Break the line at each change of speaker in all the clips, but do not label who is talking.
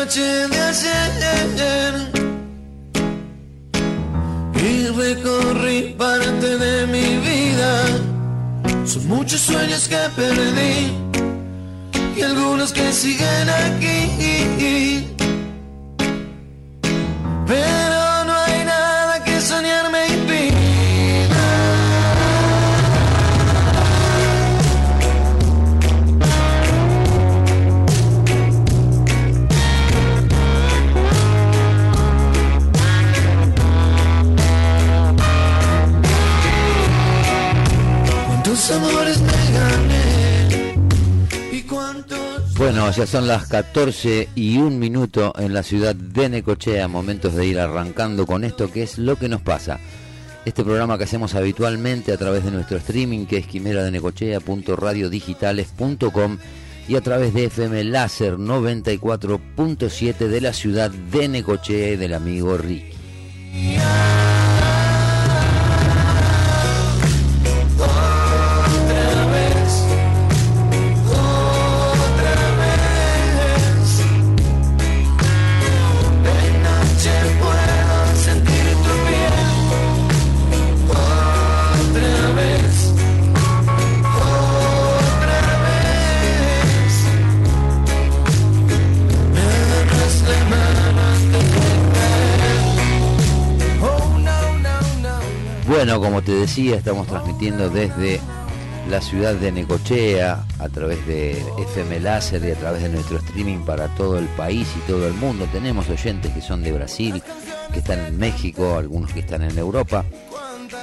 noche de ayer y recorrí parte de mi vida. Son muchos sueños que perdí y algunos que siguen aquí. Pero
Bueno, ya son las 14 y un minuto en la ciudad de Necochea, momentos de ir arrancando con esto que es lo que nos pasa. Este programa que hacemos habitualmente a través de nuestro streaming que es quimeradenecochea.radiodigitales.com y a través de FM Láser 94.7 de la ciudad de Necochea y del amigo Ricky. Bueno, como te decía, estamos transmitiendo desde la ciudad de Necochea a través de FM Láser y a través de nuestro streaming para todo el país y todo el mundo. Tenemos oyentes que son de Brasil, que están en México, algunos que están en Europa.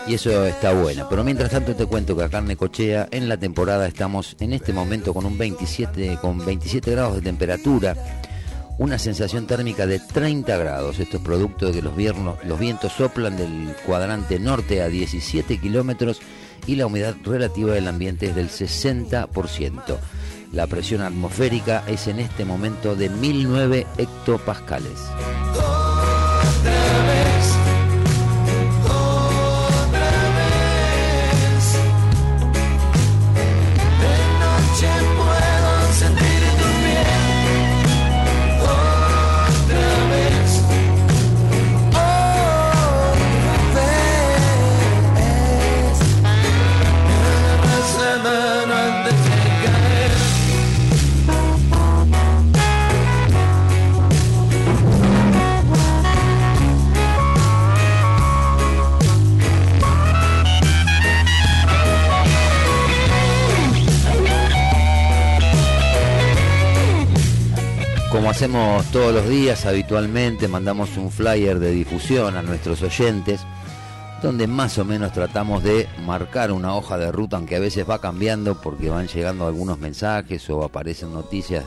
Y eso está bueno. Pero mientras tanto te cuento que acá en Necochea, en la temporada, estamos en este momento con un 27, con 27 grados de temperatura una sensación térmica de 30 grados. Esto es producto de que los, viernos, los vientos soplan del cuadrante norte a 17 kilómetros y la humedad relativa del ambiente es del 60%. La presión atmosférica es en este momento de 1009 hectopascales. Como hacemos todos los días habitualmente, mandamos un flyer de difusión a nuestros oyentes, donde más o menos tratamos de marcar una hoja de ruta, aunque a veces va cambiando porque van llegando algunos mensajes o aparecen noticias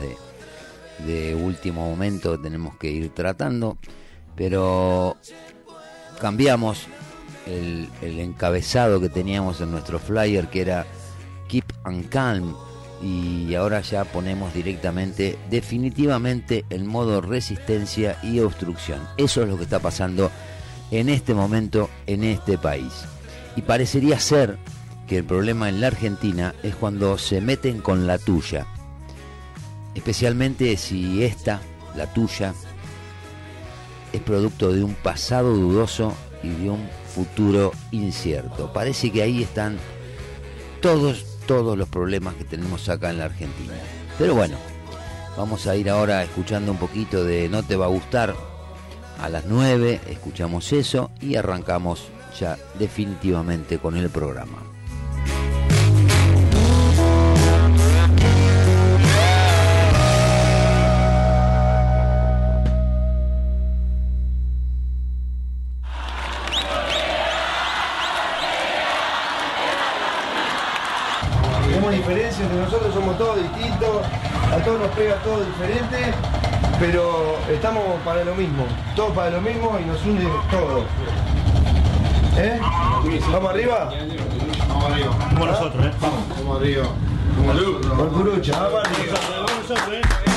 de, último momento que tenemos que ir tratando, pero cambiamos el, el encabezado que teníamos en nuestro flyer, que era Keep and Calm, y ahora ya ponemos directamente, definitivamente, el modo resistencia y obstrucción. Eso es lo que está pasando en este momento en este país. Y parecería ser que el problema en la Argentina es cuando se meten con la tuya. Especialmente si esta, la tuya, es producto de un pasado dudoso y de un futuro incierto. Parece que ahí están todos, todos los problemas que tenemos acá en la Argentina. Pero bueno, vamos a ir ahora escuchando un poquito de No te va a gustar. A las 9 escuchamos eso y arrancamos ya definitivamente con el programa.
Entre nosotros, somos todos distintos, a todos nos pega todo diferente, pero estamos para lo mismo, todos para lo mismo y nos une todo. ¿Eh? ¿Vamos arriba?
Vamos arriba.
Como nosotros, ¿eh?
Vamos, vamos arriba.
Vamos arriba.
Nosotros, ¿eh?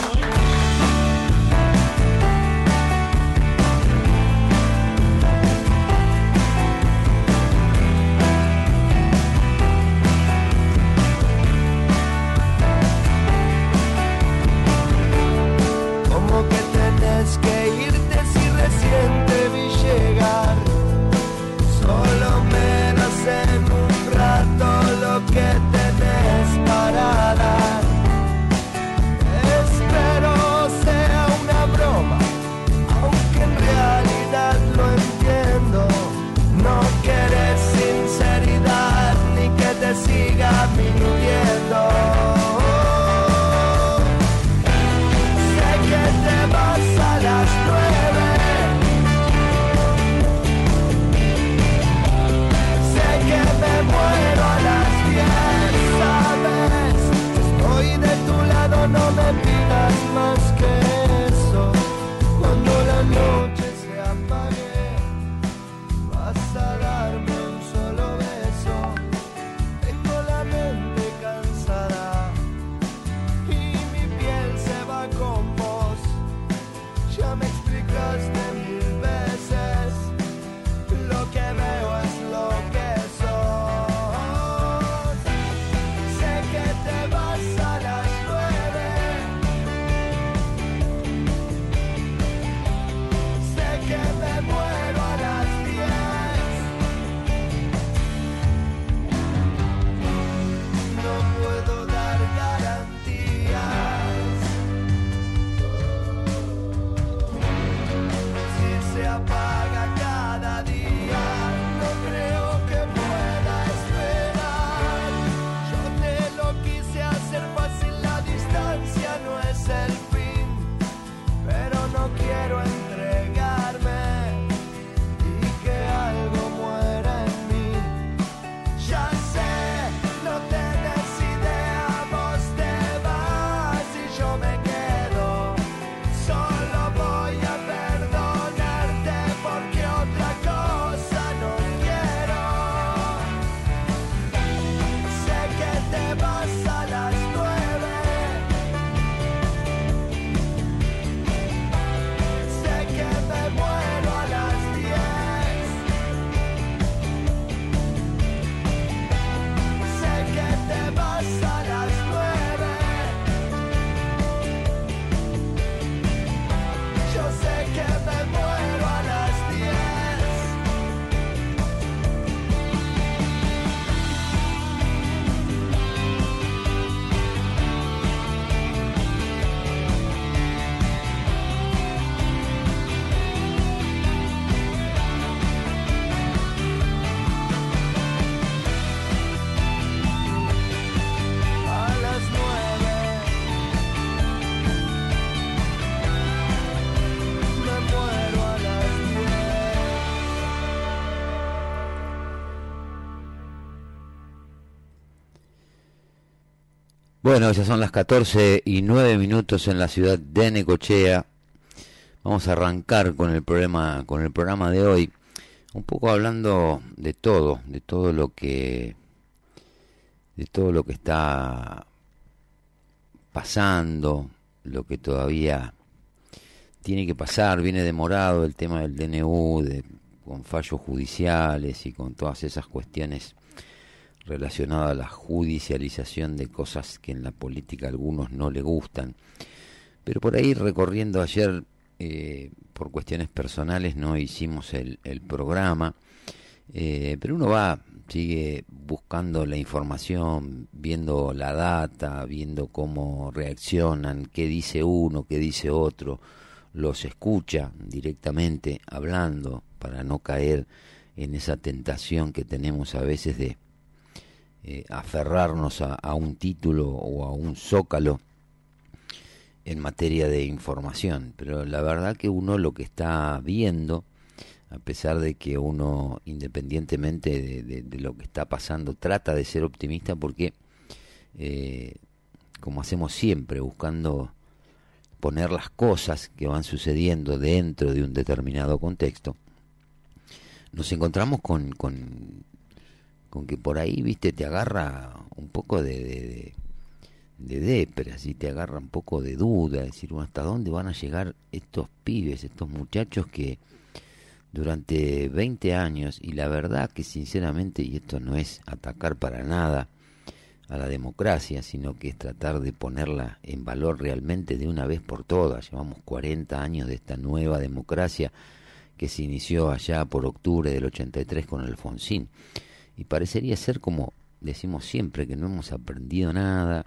Bueno, ya son las 14 y 9 minutos en la ciudad de Necochea. Vamos a arrancar con el programa, con el programa de hoy, un poco hablando de todo, de todo lo que, de todo lo que está pasando, lo que todavía tiene que pasar, viene demorado el tema del DNU, de, con fallos judiciales y con todas esas cuestiones relacionadas a la judicialización de cosas que en la política a algunos no le gustan. Pero por ahí recorriendo ayer, eh, por cuestiones personales, no hicimos el, el programa, eh, pero uno va, sigue buscando la información, viendo la data, viendo cómo reaccionan, qué dice uno, qué dice otro, los escucha directamente hablando para no caer en esa tentación que tenemos a veces de eh, aferrarnos a, un título o a un zócalo en materia de información. Pero la verdad que uno lo que está viendo, a pesar de que uno, independientemente de, lo que está pasando, trata de ser optimista porque, eh, como hacemos siempre, buscando poner las cosas que van sucediendo dentro de un determinado contexto, nos encontramos con, con, con que por ahí, viste, te agarra un poco de, de, de, de depre, así te agarra un poco de duda, decir, bueno, ¿hasta dónde van a llegar estos pibes, estos muchachos que durante 20 años, y la verdad que sinceramente, y esto no es atacar para nada a la democracia, sino que es tratar de ponerla en valor realmente de una vez por todas. Llevamos 40 años de esta nueva democracia que se inició allá por octubre del 83 con Alfonsín. Y parecería ser como decimos siempre, que no hemos aprendido nada,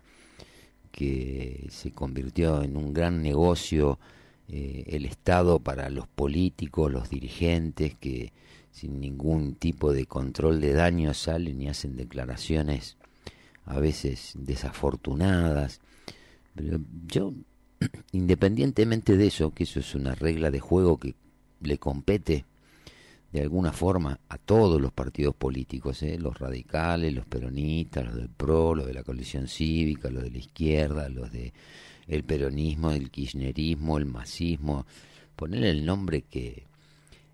que se convirtió en un gran negocio eh, el Estado para los políticos, los dirigentes, que sin ningún tipo de control de daño salen y hacen declaraciones a veces desafortunadas. Pero yo, independientemente de eso, que eso es una regla de juego que le compete de alguna forma a todos los partidos políticos, ¿eh? los radicales, los peronistas, los del PRO, los de la coalición cívica, los de la izquierda, los de el peronismo, el kirchnerismo, el masismo, ponerle el nombre que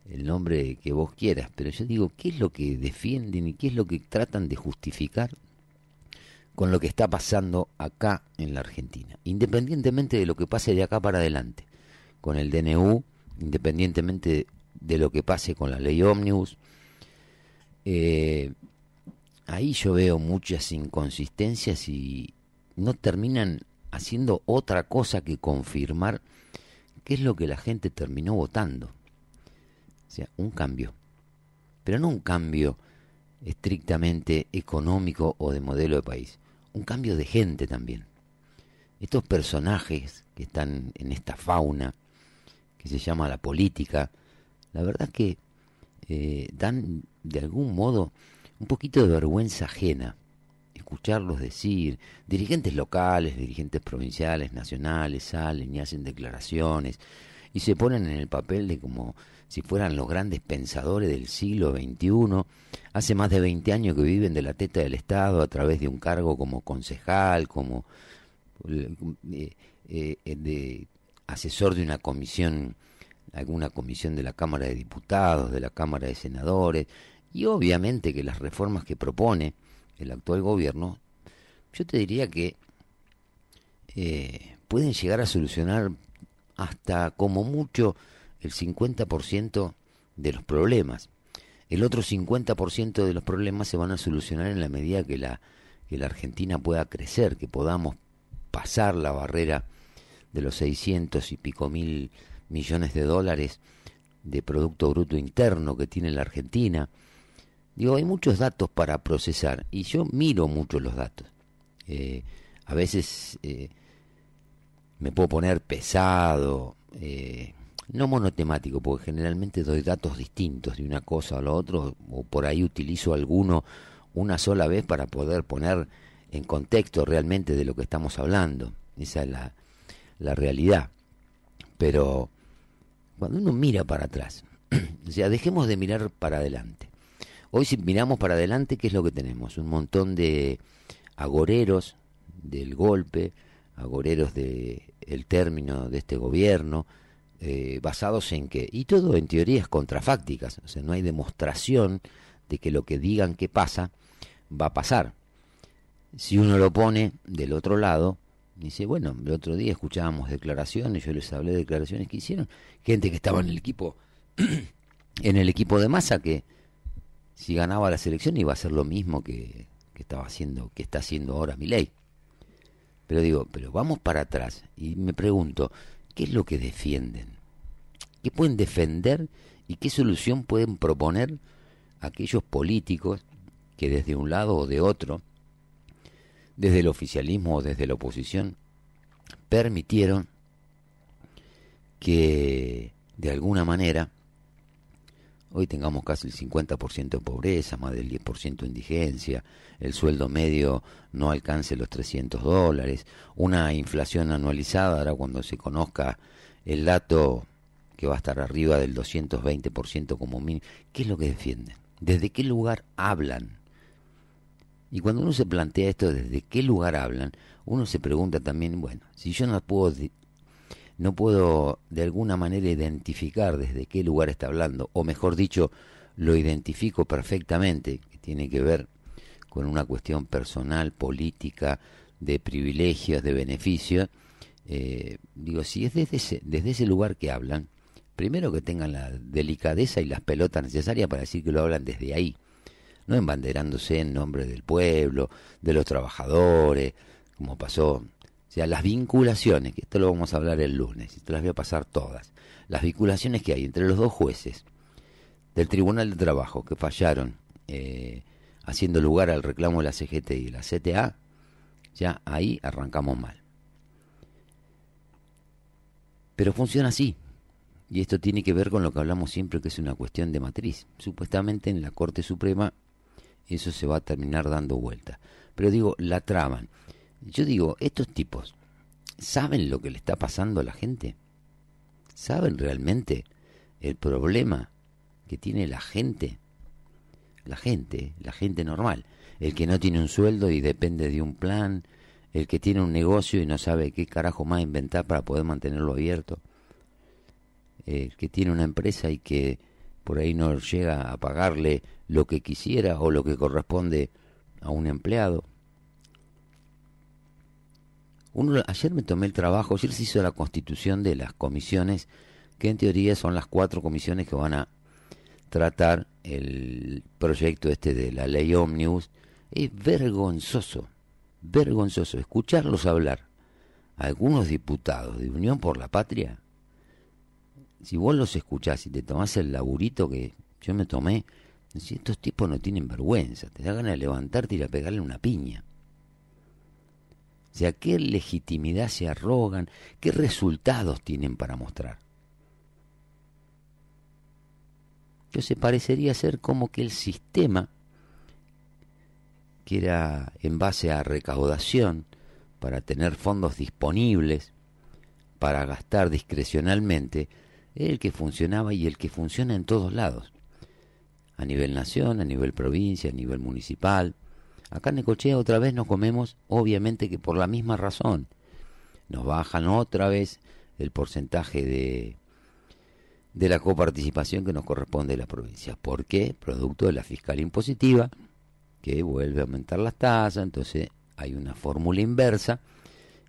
el nombre que vos quieras, pero yo digo, ¿qué es lo que defienden y qué es lo que tratan de justificar con lo que está pasando acá en la Argentina? Independientemente de lo que pase de acá para adelante, con el DNU, independientemente de lo que pase con la ley ómnibus, eh, ahí yo veo muchas inconsistencias y no terminan haciendo otra cosa que confirmar qué es lo que la gente terminó votando. O sea, un cambio. Pero no un cambio estrictamente económico o de modelo de país. Un cambio de gente también. Estos personajes que están en esta fauna que se llama la política, la verdad que eh, dan de algún modo un poquito de vergüenza ajena escucharlos decir, dirigentes locales, dirigentes provinciales, nacionales, salen y hacen declaraciones y se ponen en el papel de como si fueran los grandes pensadores del siglo XXI. Hace más de 20 años que viven de la teta del Estado a través de un cargo como concejal, como eh, eh, asesor de una comisión, alguna comisión de la Cámara de Diputados, de la Cámara de Senadores, y obviamente que las reformas que propone el actual gobierno, yo te diría que eh, pueden llegar a solucionar hasta como mucho el 50% de los problemas. El otro 50% de los problemas se van a solucionar en la medida que la, que la Argentina pueda crecer, que podamos pasar la barrera de los 600 y pico mil millones de dólares de Producto Bruto Interno que tiene la Argentina. Digo, hay muchos datos para procesar y yo miro mucho los datos. Eh, a veces eh, me puedo poner pesado, eh, no monotemático, porque generalmente doy datos distintos de una cosa a la otra, o por ahí utilizo alguno una sola vez para poder poner en contexto realmente de lo que estamos hablando. Esa es la, la realidad. Pero cuando uno mira para atrás, o sea, dejemos de mirar para adelante. Hoy si miramos para adelante, ¿qué es lo que tenemos? Un montón de agoreros del golpe, agoreros de el término de este gobierno, eh, basados en que, y todo en teorías contrafácticas, o sea, no hay demostración de que lo que digan que pasa va a pasar. Si uno lo pone del otro lado, dice, bueno, el otro día escuchábamos declaraciones, yo les hablé de declaraciones que hicieron, gente que estaba en el equipo, en el equipo de masa que si ganaba la selección iba a ser lo mismo que, que estaba haciendo, que está haciendo ahora mi ley. Pero digo, pero vamos para atrás y me pregunto, ¿qué es lo que defienden? ¿Qué pueden defender y qué solución pueden proponer aquellos políticos que desde un lado o de otro, desde el oficialismo o desde la oposición, permitieron que de alguna manera hoy tengamos casi el 50% de pobreza, más del 10% de indigencia, el sueldo medio no alcance los 300 dólares, una inflación anualizada, ahora cuando se conozca el dato que va a estar arriba del 220% como mínimo, ¿qué es lo que defienden? ¿Desde qué lugar hablan? Y cuando uno se plantea esto, ¿desde qué lugar hablan? Uno se pregunta también, bueno, si yo no puedo no puedo de alguna manera identificar desde qué lugar está hablando, o mejor dicho, lo identifico perfectamente, que tiene que ver con una cuestión personal, política, de privilegios, de beneficios. Eh, digo, si es desde ese, desde ese lugar que hablan, primero que tengan la delicadeza y las pelotas necesarias para decir que lo hablan desde ahí, no embanderándose en nombre del pueblo, de los trabajadores, como pasó o sea, las vinculaciones, que esto lo vamos a hablar el lunes, y te las voy a pasar todas, las vinculaciones que hay entre los dos jueces del Tribunal de Trabajo que fallaron eh, haciendo lugar al reclamo de la CGT y de la CTA, ya ahí arrancamos mal. Pero funciona así. Y esto tiene que ver con lo que hablamos siempre, que es una cuestión de matriz. Supuestamente en la Corte Suprema eso se va a terminar dando vuelta. Pero digo, la traban. Yo digo, estos tipos, ¿saben lo que le está pasando a la gente? ¿Saben realmente el problema que tiene la gente? La gente, la gente normal, el que no tiene un sueldo y depende de un plan, el que tiene un negocio y no sabe qué carajo más inventar para poder mantenerlo abierto, el que tiene una empresa y que por ahí no llega a pagarle lo que quisiera o lo que corresponde a un empleado. Ayer me tomé el trabajo, ayer se hizo la constitución de las comisiones, que en teoría son las cuatro comisiones que van a tratar el proyecto este de la ley Omnibus. Es vergonzoso, vergonzoso escucharlos hablar. algunos diputados de Unión por la Patria, si vos los escuchás y te tomás el laburito que yo me tomé, si estos tipos no tienen vergüenza, te da ganas de levantarte y ir a pegarle una piña. O sea, ¿qué legitimidad se arrogan? ¿Qué resultados tienen para mostrar? Entonces parecería ser como que el sistema, que era en base a recaudación, para tener fondos disponibles para gastar discrecionalmente el que funcionaba y el que funciona en todos lados. A nivel nación, a nivel provincia, a nivel municipal. Acá en Necochea otra vez nos comemos, obviamente que por la misma razón. Nos bajan otra vez el porcentaje de, de la coparticipación que nos corresponde a la provincia. ¿Por qué? Producto de la fiscal impositiva, que vuelve a aumentar las tasas, entonces hay una fórmula inversa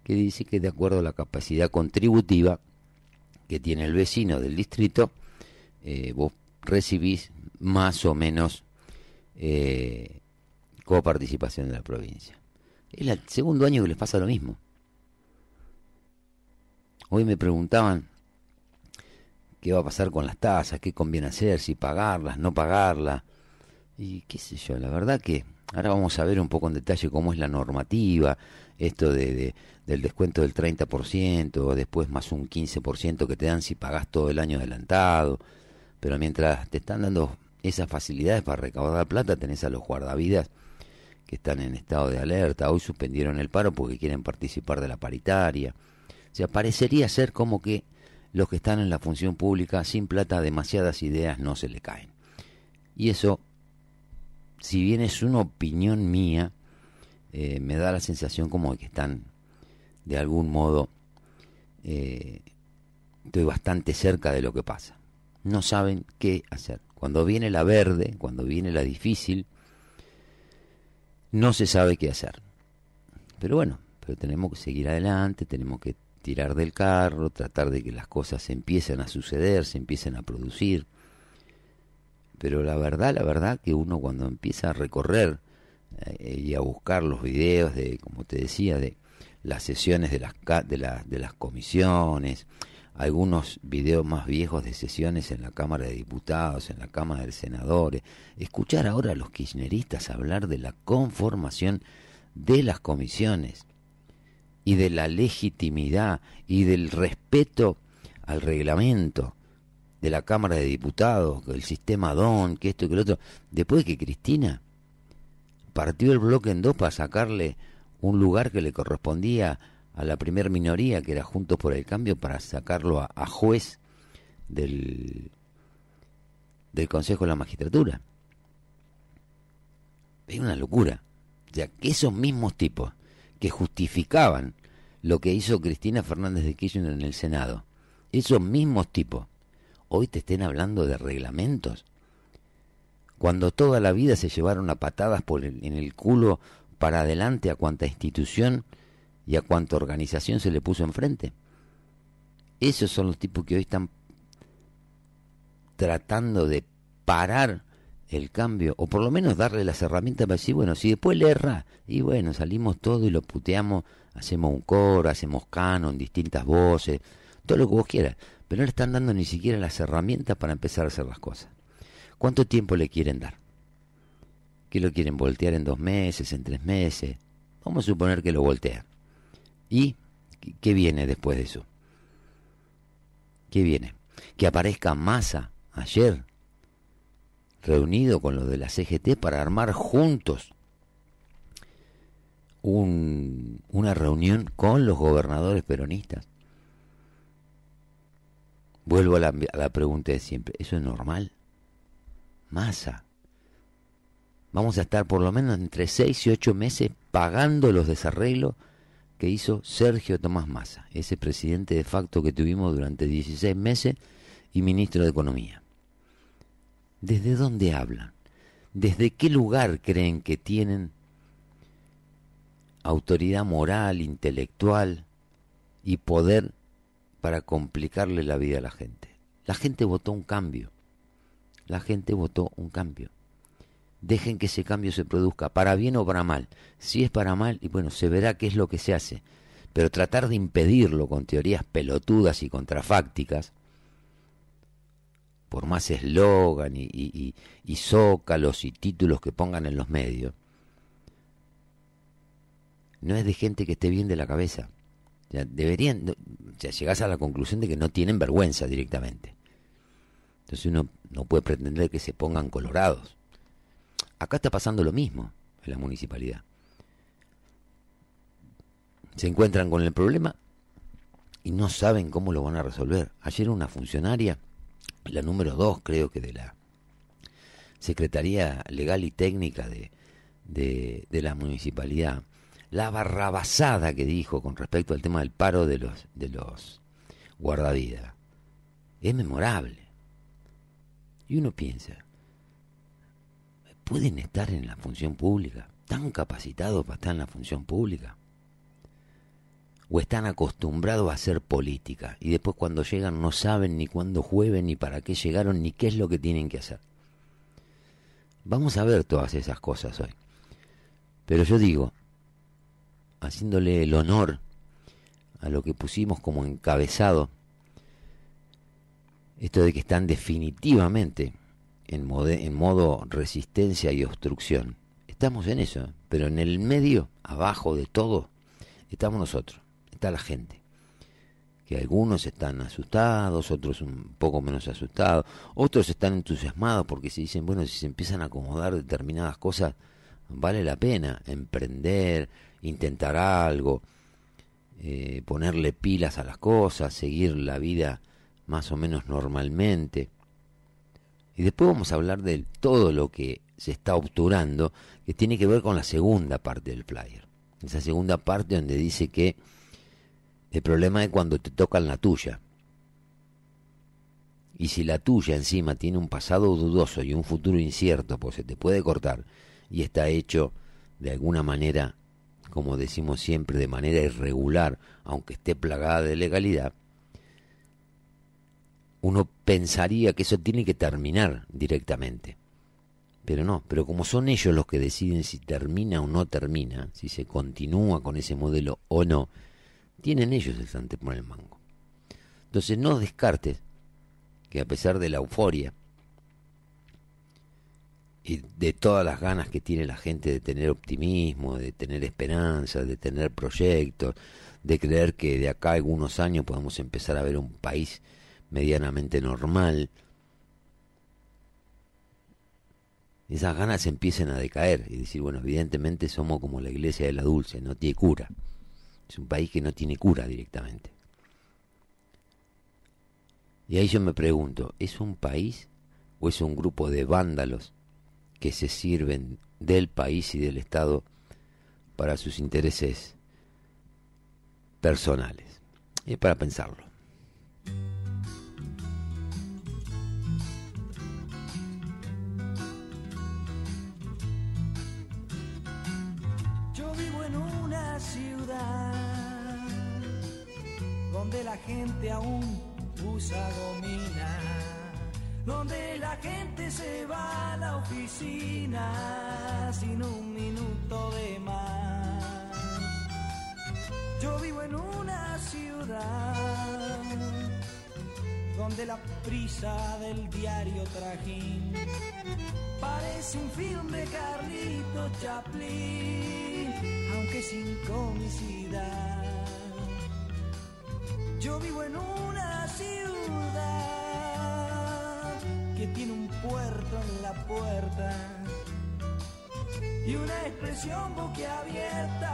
que dice que de acuerdo a la capacidad contributiva que tiene el vecino del distrito, eh, vos recibís más o menos eh, coparticipación de la provincia. Es el segundo año que les pasa lo mismo. Hoy me preguntaban qué va a pasar con las tasas, qué conviene hacer, si pagarlas, no pagarlas. Y qué sé yo, la verdad que ahora vamos a ver un poco en detalle cómo es la normativa, esto de, de del descuento del 30%, después más un 15% que te dan si pagas todo el año adelantado. Pero mientras te están dando esas facilidades para recaudar plata, tenés a los guardavidas que están en estado de alerta. Hoy suspendieron el paro porque quieren participar de la paritaria. O sea, parecería ser como que los que están en la función pública sin plata demasiadas ideas no se le caen. Y eso, si bien es una opinión mía, eh, me da la sensación como de que están de algún modo eh, estoy bastante cerca de lo que pasa. No saben qué hacer. Cuando viene la verde, cuando viene la difícil, no se sabe qué hacer. Pero bueno, pero tenemos que seguir adelante, tenemos que tirar del carro, tratar de que las cosas empiecen a suceder, se empiecen a producir. Pero la verdad, la verdad que uno cuando empieza a recorrer y a buscar los videos de, como te decía, de las sesiones de las, de, de las comisiones, algunos videos más viejos de sesiones en la Cámara de Diputados, en la Cámara de Senadores, escuchar ahora a los kirchneristas hablar de la conformación de las comisiones y de la legitimidad y del respeto al reglamento de la Cámara de Diputados, el sistema DON, que esto y que lo otro, después de que Cristina partió el bloque en dos para sacarle un lugar que le correspondía a la primer minoría, que era Juntos por el Cambio, para sacarlo a, juez del, del Consejo de la Magistratura. Es una locura. ya que esos mismos tipos que justificaban lo que hizo Cristina Fernández de Kirchner en el Senado, esos mismos tipos, hoy te estén hablando de reglamentos, cuando toda la vida se llevaron a patadas por en el culo para adelante a cuanta institución y a cuanta organización se le puso enfrente. Esos son los tipos que hoy están tratando de parar el cambio, o por lo menos darle las herramientas para decir, bueno, si después le erra, y bueno, salimos todo y lo puteamos, hacemos un coro, hacemos canon, distintas voces, todo lo que vos quieras, pero no le están dando ni siquiera las herramientas para empezar a hacer las cosas. ¿Cuánto tiempo le quieren dar? que lo quieren voltear en dos meses, en tres meses. Vamos a suponer que lo voltean. ¿Y qué viene después de eso? ¿Qué viene? Que aparezca Massa ayer, reunido con los de la CGT para armar juntos un, una reunión con los gobernadores peronistas. Vuelvo a la, a la pregunta de siempre, ¿eso es normal? Massa, vamos a estar por lo menos entre seis y ocho meses pagando los desarreglos que hizo Sergio Tomás Massa, ese presidente de facto que tuvimos durante 16 meses y ministro de Economía. ¿Desde dónde hablan? ¿Desde qué lugar creen que tienen autoridad moral, intelectual y poder para complicarle la vida a la gente? La gente votó un cambio. La gente votó un cambio dejen que ese cambio se produzca, para bien o para mal. Si es para mal, y bueno, se verá qué es lo que se hace. Pero tratar de impedirlo con teorías pelotudas y contrafácticas, por más eslogan y, y, zócalos y títulos que pongan en los medios, no es de gente que esté bien de la cabeza. Ya deberían, ya llegás a la conclusión de que no tienen vergüenza directamente. Entonces uno no puede pretender que se pongan colorados. Acá está pasando lo mismo en la municipalidad. Se encuentran con el problema y no saben cómo lo van a resolver. Ayer una funcionaria, la número dos creo que de la Secretaría Legal y Técnica de, de, la municipalidad, la barrabasada que dijo con respecto al tema del paro de los, de los guardavidas, es memorable. Y uno piensa, ¿pueden estar en la función pública? ¿Tan capacitados para estar en la función pública? ¿O están acostumbrados a hacer política y después cuando llegan no saben ni cuándo jueven, ni para qué llegaron, ni qué es lo que tienen que hacer? Vamos a ver todas esas cosas hoy. Pero yo digo, haciéndole el honor a lo que pusimos como encabezado, esto de que están definitivamente en, modo resistencia y obstrucción. Estamos en eso, pero en el medio, abajo de todo, estamos nosotros, está la gente. Que algunos están asustados, otros un poco menos asustados, otros están entusiasmados porque se dicen, bueno, si se empiezan a acomodar determinadas cosas, vale la pena emprender, intentar algo, eh, ponerle pilas a las cosas, seguir la vida más o menos normalmente. Y después vamos a hablar de todo lo que se está obturando, que tiene que ver con la segunda parte del flyer. Esa segunda parte donde dice que el problema es cuando te tocan la tuya. Y si la tuya encima tiene un pasado dudoso y un futuro incierto, pues se te puede cortar y está hecho de alguna manera, como decimos siempre, de manera irregular, aunque esté plagada de legalidad, uno pensaría que eso tiene que terminar directamente. Pero no, pero como son ellos los que deciden si termina o no termina, si se continúa con ese modelo o no, tienen ellos el sartén por el mango. Entonces no descartes que a pesar de la euforia y de todas las ganas que tiene la gente de tener optimismo, de tener esperanza, de tener proyectos, de creer que de acá a algunos años podemos empezar a ver un país medianamente normal, esas ganas empiecen a decaer y decir, bueno, evidentemente somos como la iglesia de la dulce, no tiene cura. Es un país que no tiene cura directamente. Y ahí yo me pregunto, ¿es un país o es un grupo de vándalos que se sirven del país y del Estado para sus intereses personales? Es para pensarlo.
Donde la gente aún usa gomina, donde la gente se va a la oficina sin un minuto de más. Yo vivo en una ciudad donde la prisa del diario trajín parece un film de Carlito Chaplin, aunque sin comicidad. Yo vivo en una ciudad que tiene un puerto en la puerta y una expresión boquiabierta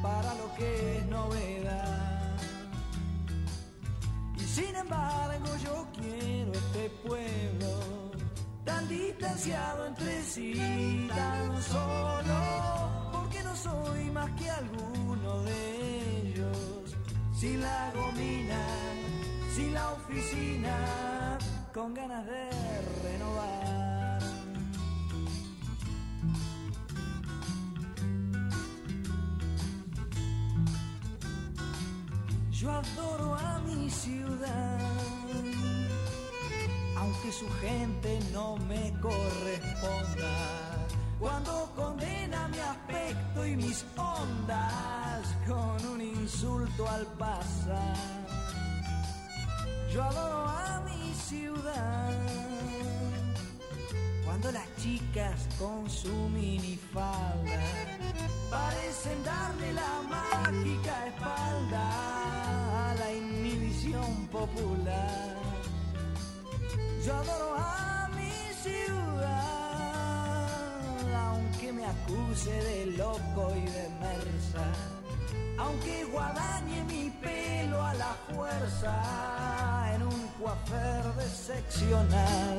para lo que es novedad. Y sin embargo yo quiero este pueblo tan distanciado entre sí, tan solo, porque no soy más que alguno de ellos. Sin la gomina, sin la oficina, con ganas de renovar. Yo adoro a mi ciudad, aunque su gente no me corresponda. Cuando condena mi aspecto y mis ondas con un insulto al pasar. Yo adoro a mi ciudad. Cuando las chicas con su minifalda parecen darle la mágica espalda a la inhibición popular. Yo adoro acuse de loco y de mersa.
aunque guadañe mi pelo a la fuerza en un coafer seccional.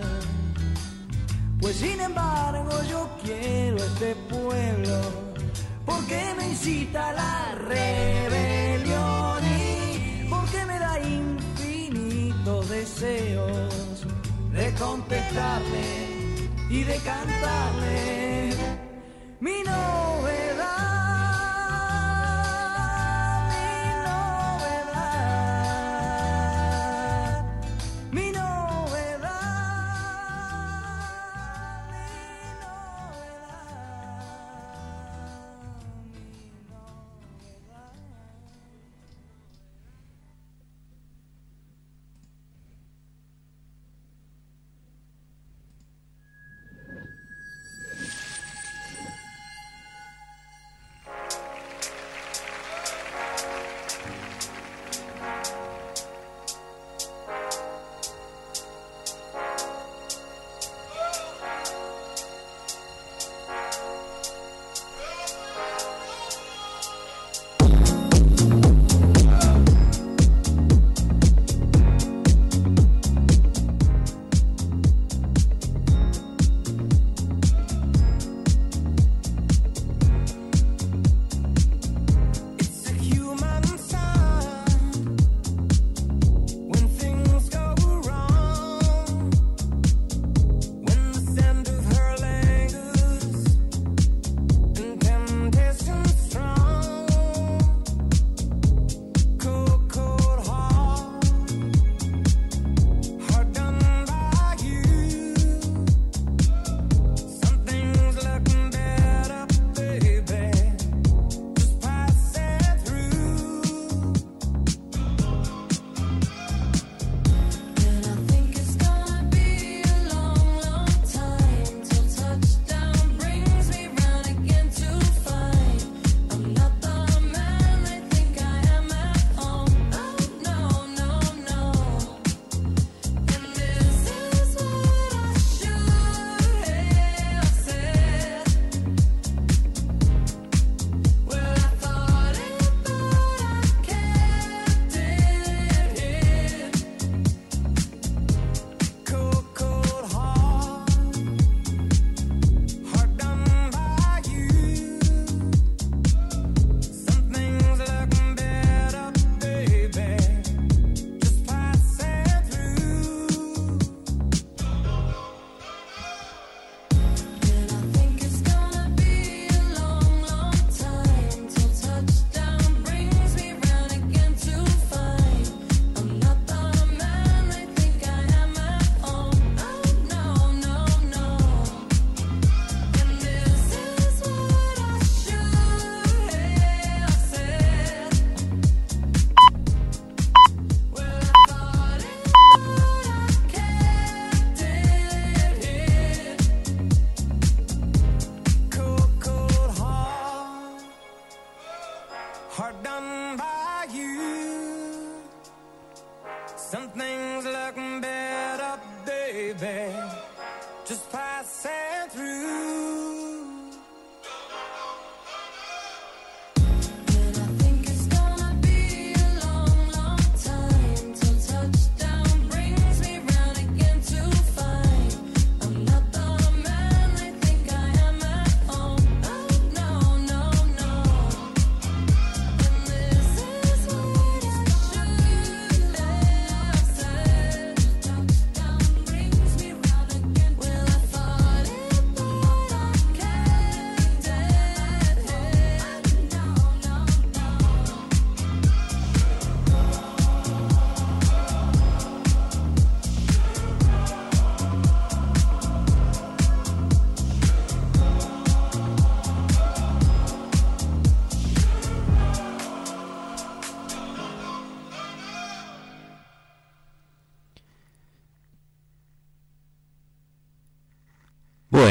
Pues sin embargo yo quiero este pueblo porque me incita a la rebelión y porque me da infinitos deseos de contestarle y de cantarle. Mi novedad,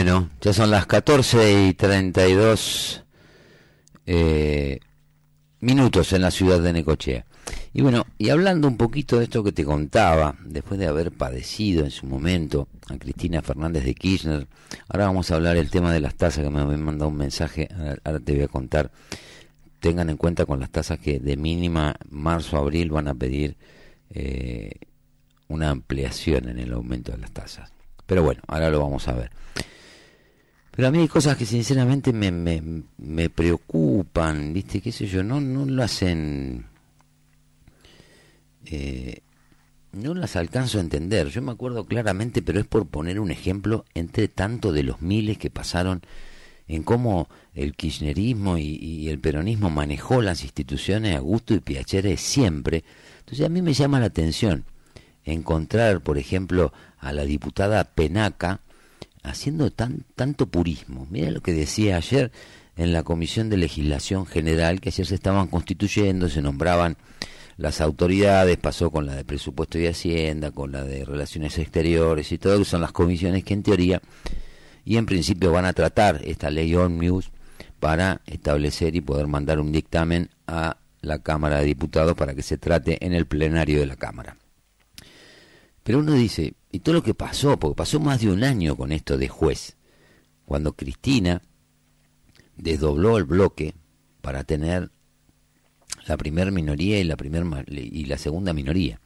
Bueno, ya son las 14 y 32 eh, minutos en la ciudad de Necochea. Y bueno, y hablando un poquito de esto que te contaba, después de haber padecido en su momento a Cristina Fernández de Kirchner, ahora vamos a hablar el tema de las tasas que me habían mandado un mensaje, ahora- te voy a contar tengan en cuenta con las tasas que de mínima marzo a abril van a pedir eh, una ampliación en el aumento de las tasas. Pero bueno, ahora lo vamos a ver. Pero a mí hay cosas que sinceramente me, me, me preocupan, ¿viste? ¿Qué sé yo? No, no lo hacen... Eh, no las alcanzo a entender. Yo me acuerdo claramente, pero es por poner un ejemplo entre tanto de los miles que pasaron en cómo el kirchnerismo y, el peronismo manejó las instituciones a gusto y piacere siempre. Entonces a mí me llama la atención encontrar, por ejemplo, a la diputada Penaca haciendo tan, tanto purismo. Mira lo que decía ayer en la Comisión de Legislación General, que ayer se estaban constituyendo, se nombraban las autoridades, pasó con la de Presupuesto y Hacienda, con la de Relaciones Exteriores y todo, que son las comisiones que en teoría y en principio van a tratar esta ley Omnibus para establecer y poder mandar un dictamen a la Cámara de Diputados para que se trate en el plenario de la Cámara. Pero uno dice, y todo lo que pasó, porque pasó más de un año con esto de juez, cuando Cristina desdobló el bloque para tener la primera minoría y la, primer, y la segunda minoría,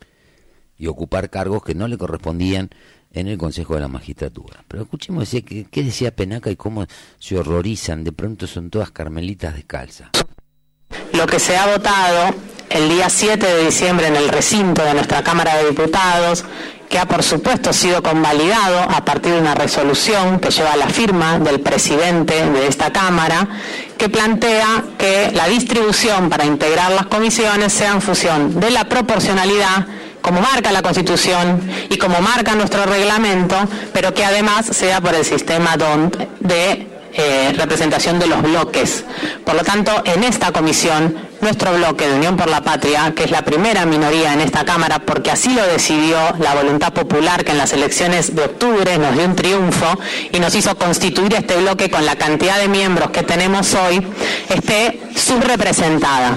y ocupar cargos que no le correspondían en el Consejo de la Magistratura. Pero escuchemos qué, decía Penaca y cómo se horrorizan, de pronto son todas carmelitas descalzas.
Lo que se ha votado el día 7 de diciembre en el recinto de nuestra Cámara de Diputados, que ha por supuesto sido convalidado a partir de una resolución que lleva la firma del presidente de esta Cámara, que plantea que la distribución para integrar las comisiones sea en función de la proporcionalidad como marca la Constitución y como marca nuestro reglamento, pero que además sea por el sistema DONT de eh, representación de los bloques. Por lo tanto, en esta comisión, nuestro bloque de Unión por la Patria, que es la primera minoría en esta Cámara, porque así lo decidió la voluntad popular que en las elecciones de octubre nos dio un triunfo y nos hizo constituir este bloque con la cantidad de miembros que tenemos hoy, esté subrepresentada.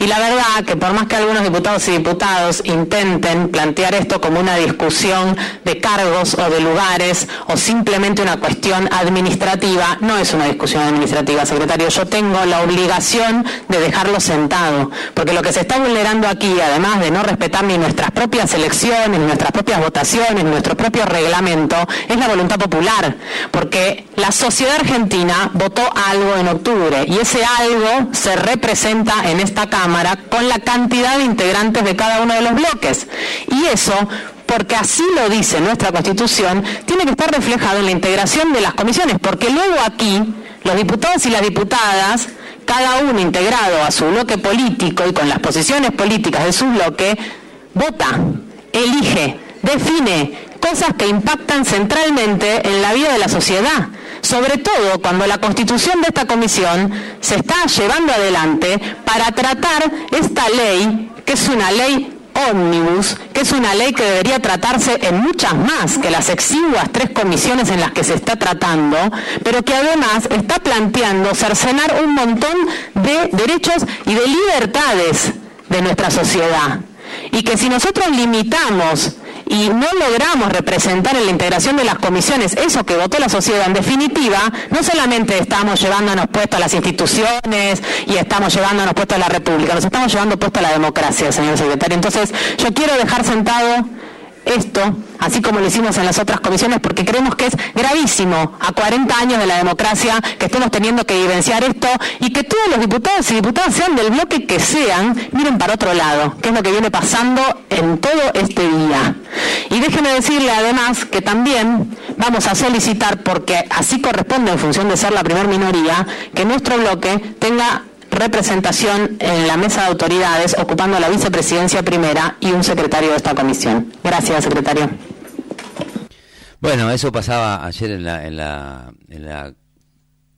Y la verdad que por más que algunos diputados y diputados intenten plantear esto como una discusión de cargos o de lugares o simplemente una cuestión administrativa, no es una discusión administrativa, secretario. Yo tengo la obligación de dejarlo sentado, porque lo que se está vulnerando aquí, además de no respetar ni nuestras propias elecciones, ni nuestras propias votaciones, ni nuestro propio reglamento, es la voluntad popular, porque la sociedad argentina votó algo en octubre y ese algo se representa en esta Cámara con la cantidad de integrantes de cada uno de los bloques. Y eso porque así lo dice nuestra Constitución, tiene que estar reflejado en la integración de las comisiones, porque luego aquí los diputados y las diputadas, cada uno integrado a su bloque político y con las posiciones políticas de su bloque, vota, elige, define cosas que impactan centralmente en la vida de la sociedad sobre todo cuando la constitución de esta comisión se está llevando adelante para tratar esta ley, que es una ley ómnibus, que es una ley que debería tratarse en muchas más que las exiguas tres comisiones en las que se está tratando, pero que además está planteando cercenar un montón de derechos y de libertades de nuestra sociedad. Y que si nosotros limitamos y no logramos representar en la integración de las comisiones eso que votó la sociedad, en definitiva, no solamente estamos llevándonos puesto a las instituciones y estamos llevándonos puesto a la República, nos estamos llevando puesto a la democracia, señor secretario. Entonces, yo quiero dejar sentado esto, así como lo hicimos en las otras comisiones, porque creemos que es gravísimo a 40 años de la democracia que estemos teniendo que vivenciar esto y que todos los diputados y diputadas sean del bloque que sean, miren para otro lado, que es lo que viene pasando en todo este día. Y déjeme decirle además que también vamos a solicitar, porque así corresponde en función de ser la primer minoría, que nuestro bloque tenga representación en la mesa de autoridades ocupando la vicepresidencia primera y un secretario de esta comisión. Gracias, secretario.
Bueno, eso pasaba ayer en la, en la, en la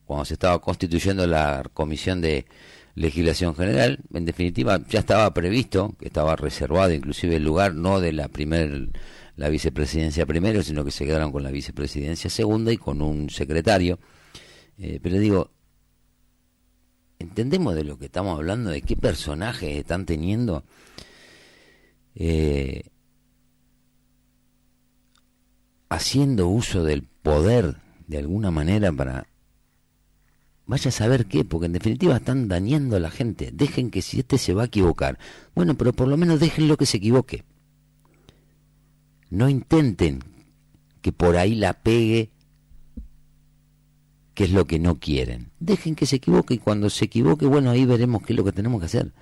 cuando se estaba constituyendo la comisión de legislación general. En definitiva, ya estaba previsto, que estaba reservado inclusive el lugar no de la primer la vicepresidencia primero, sino que se quedaron con la vicepresidencia segunda y con un secretario. Eh, pero digo, entendemos de lo que estamos hablando, de qué personajes están teniendo. Eh, haciendo uso del poder de alguna manera para vaya a saber qué, porque en definitiva están dañando a la gente. Dejen que si este se va a equivocar, bueno, pero por lo menos déjenlo que se equivoque. No intenten que por ahí la pegue, que es lo que no quieren. Dejen que se equivoque y cuando se equivoque, bueno, ahí veremos qué es lo que tenemos que hacer.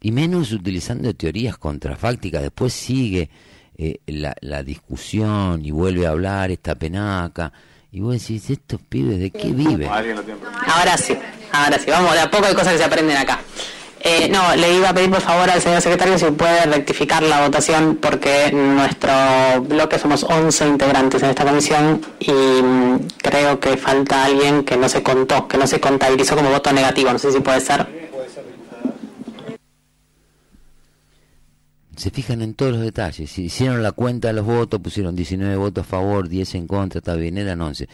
Y menos utilizando teorías contrafácticas. Después sigue eh, la, la discusión y vuelve a hablar esta penaca. Y vos decís, ¿estos pibes de qué viven?
Ahora sí, ahora sí, vamos, de a poco hay cosas que se aprenden acá. Eh, no, le iba a pedir por favor al señor secretario si puede rectificar la votación porque nuestro bloque somos 11 integrantes en esta comisión y mm, creo que falta alguien que no se contó, que no se contabilizó como voto negativo, no sé si puede ser.
se fijan en todos los detalles. Si hicieron la cuenta de los votos, pusieron 19 votos a favor, 10 en contra, está bien, eran 11.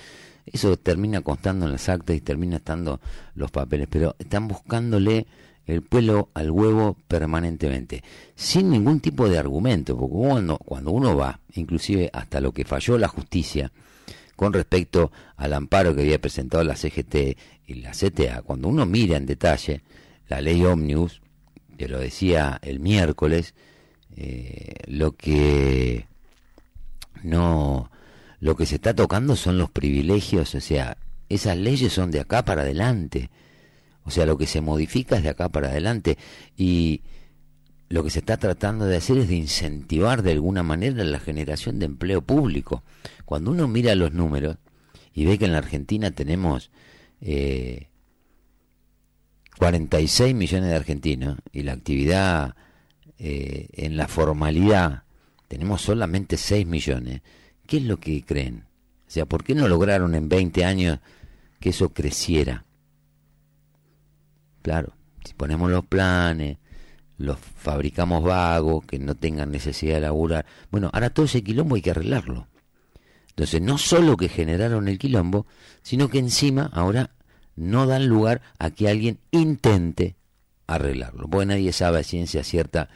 Eso termina constando en las actas y termina estando los papeles, pero están buscándole el pelo al huevo permanentemente, sin ningún tipo de argumento, porque cuando, cuando uno va, inclusive hasta lo que falló la justicia, con respecto al amparo que había presentado la CGT y la CTA, cuando uno mira en detalle la ley Omnibus, que lo decía el miércoles, eh, lo que no lo que se está tocando son los privilegios, o sea, esas leyes son de acá para adelante. O sea, lo que se modifica es de acá para adelante y lo que se está tratando de hacer es de incentivar de alguna manera la generación de empleo público. Cuando uno mira los números y ve que en la Argentina tenemos eh, 46 millones de argentinos y la actividad eh, en la formalidad tenemos solamente 6 millones, ¿qué es lo que creen? O sea, ¿por qué no lograron en 20 años que eso creciera? Claro, si ponemos los planes, los fabricamos vagos, que no tengan necesidad de laburar. Bueno, ahora todo ese quilombo hay que arreglarlo. Entonces, no solo que generaron el quilombo, sino que encima ahora no dan lugar a que alguien intente arreglarlo. Porque nadie sabe a ciencia cierta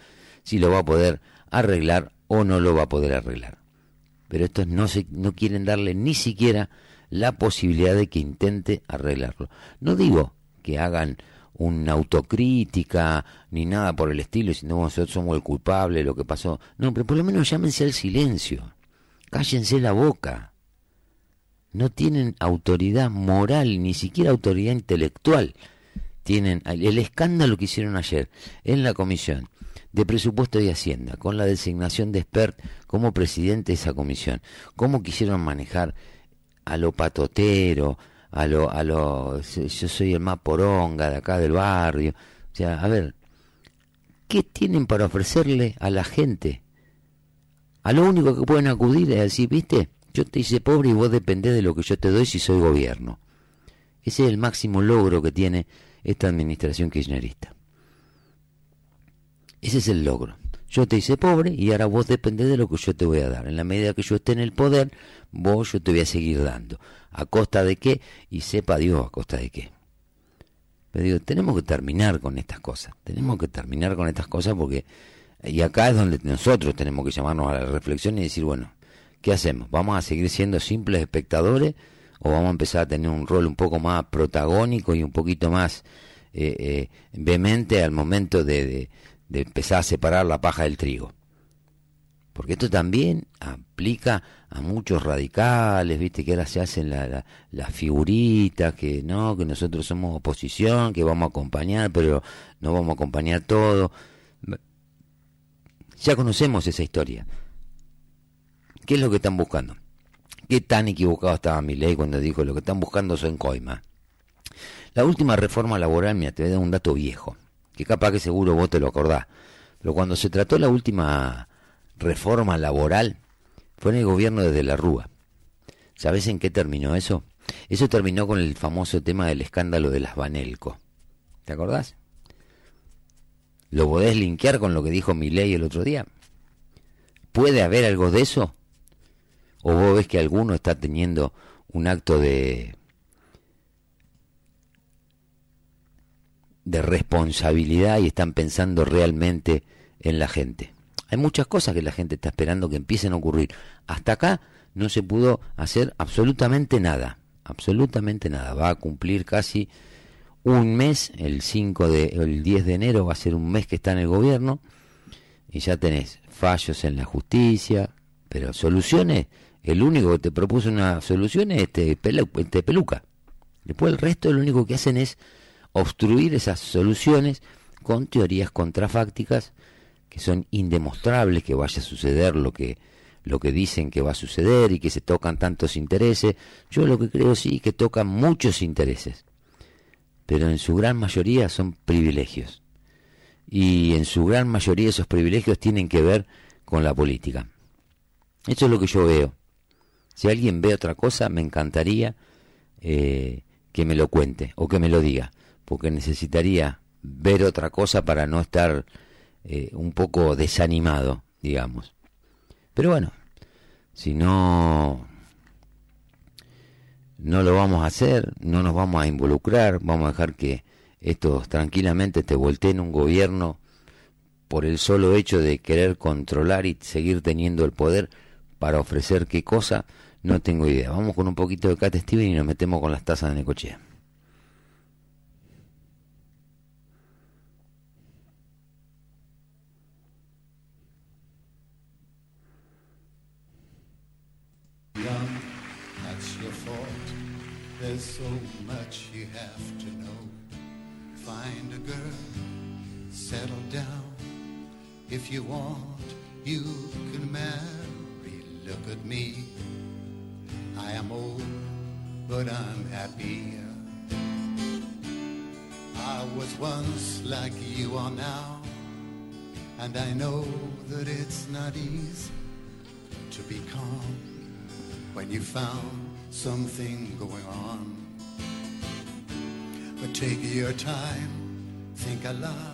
si lo va a poder arreglar o no lo va a poder arreglar. Pero estos no, se, no quieren darle ni siquiera la posibilidad de que intente arreglarlo. No digo que hagan una autocrítica ni nada por el estilo, sino nosotros somos el culpable de lo que pasó. No, pero por lo menos llámense al silencio. Cállense la boca. No tienen autoridad moral, ni siquiera autoridad intelectual. Tienen el escándalo que hicieron ayer en la comisión de presupuesto y hacienda, con la designación de expert como presidente de esa comisión. Cómo quisieron manejar a lo patotero, a lo, a lo, yo soy el más poronga de acá del barrio. O sea, a ver, ¿qué tienen para ofrecerle a la gente? A lo único que pueden acudir es decir, viste, yo te hice pobre y vos dependés de lo que yo te doy si soy gobierno. Ese es el máximo logro que tiene esta administración kirchnerista. Ese es el logro. Yo te hice pobre y ahora vos dependés de lo que yo te voy a dar. En la medida que yo esté en el poder, vos yo te voy a seguir dando. ¿A costa de qué? Y sepa Dios a costa de qué. Pero digo, tenemos que terminar con estas cosas. Tenemos que terminar con estas cosas porque... Y acá es donde nosotros tenemos que llamarnos a la reflexión y decir, bueno, ¿qué hacemos? ¿Vamos a seguir siendo simples espectadores o vamos a empezar a tener un rol un poco más protagónico y un poquito más eh, eh, vehemente al momento de, de, de empezar a separar la paja del trigo. Porque esto también aplica a muchos radicales, viste, que ahora se hacen las la, la figuritas, que no, que nosotros somos oposición, que vamos a acompañar, pero no vamos a acompañar todo. Ya conocemos esa historia. ¿Qué es lo que están buscando? ¿Qué tan equivocado estaba mi ley cuando dijo lo que están buscando son coima? La última reforma laboral, mira, te a dar un dato viejo que capaz que seguro vos te lo acordás. Pero cuando se trató la última reforma laboral, fue en el gobierno de, la Rúa. ¿Sabés en qué terminó eso? Eso terminó con el famoso tema del escándalo de las Banelco. ¿Te acordás? ¿Lo podés linkear con lo que dijo Milei el otro día? ¿Puede haber algo de eso? ¿O vos ves que alguno está teniendo un acto de de responsabilidad y están pensando realmente en la gente. Hay muchas cosas que la gente está esperando que empiecen a ocurrir. Hasta acá no se pudo hacer absolutamente nada. absolutamente nada. Va a cumplir casi un mes, el 5 de, el 10 de enero va a ser un mes que está en el gobierno y ya tenés fallos en la justicia, pero soluciones, el único que te propuso una solución es este, este peluca. Después el resto lo único que hacen es obstruir esas soluciones con teorías contrafácticas que son indemostrables que vaya a suceder lo que lo que dicen que va a suceder y que se tocan tantos intereses. Yo lo que creo sí que tocan muchos intereses, pero en su gran mayoría son privilegios. Y en su gran mayoría esos privilegios tienen que ver con la política. Eso es lo que yo veo. Si alguien ve otra cosa, me encantaría eh, que me lo cuente o que me lo diga, porque necesitaría ver otra cosa para no estar eh, un poco desanimado, digamos. Pero bueno, si no no lo vamos a hacer, no nos vamos a involucrar, vamos a dejar que estos tranquilamente te volteen un gobierno por el solo hecho de querer controlar y seguir teniendo el poder para ofrecer qué cosa, no tengo idea. Vamos con un poquito de Cat Steven y nos metemos con las tazas de Necochea.
If you want, you can marry. Look at me. I am old, but I'm happy. I was once like you are now, and I know that it's not easy to be calm when you found something going on. But take your time, think a lot,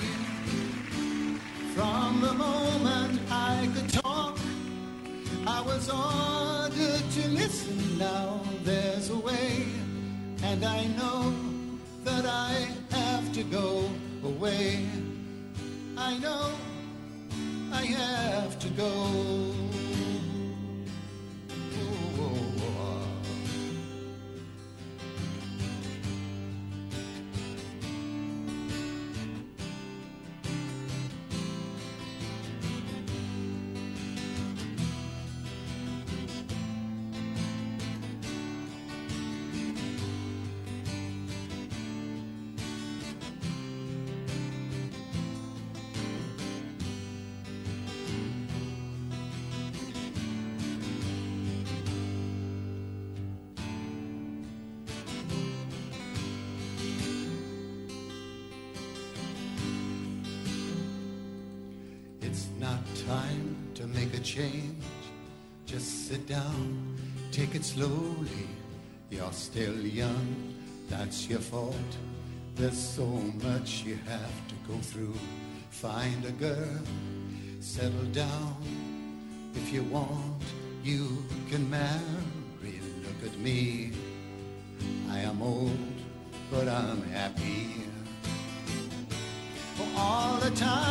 From the moment I could talk, I was ordered to listen. Now there's a way, and I know that I have to go away. I know I have to go. Change. Just sit down, take it slowly. You're still young, that's your fault. There's so much you have to go through. Find a girl, settle down. If you want, you can marry. Look at me. I am old, but I'm happy all the cried,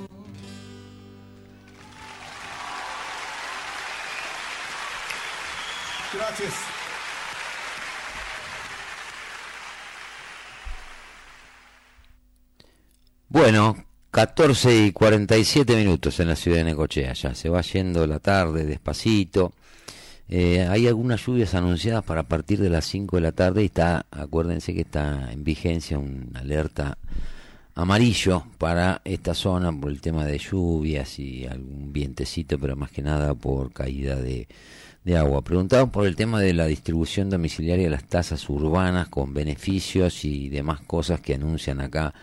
Gracias.
Bueno, 14 y 47 minutos en la ciudad de Necochea, ya se va yendo la tarde despacito, Eh, hay algunas lluvias anunciadas para partir de las 5 de la tarde y está, acuérdense que está en vigencia una alerta amarillo para esta zona por el tema de lluvias y algún vientecito, pero más que nada por caída de, de agua. Preguntamos por el tema de la distribución domiciliaria de las tasas urbanas con beneficios y demás cosas que anuncian acá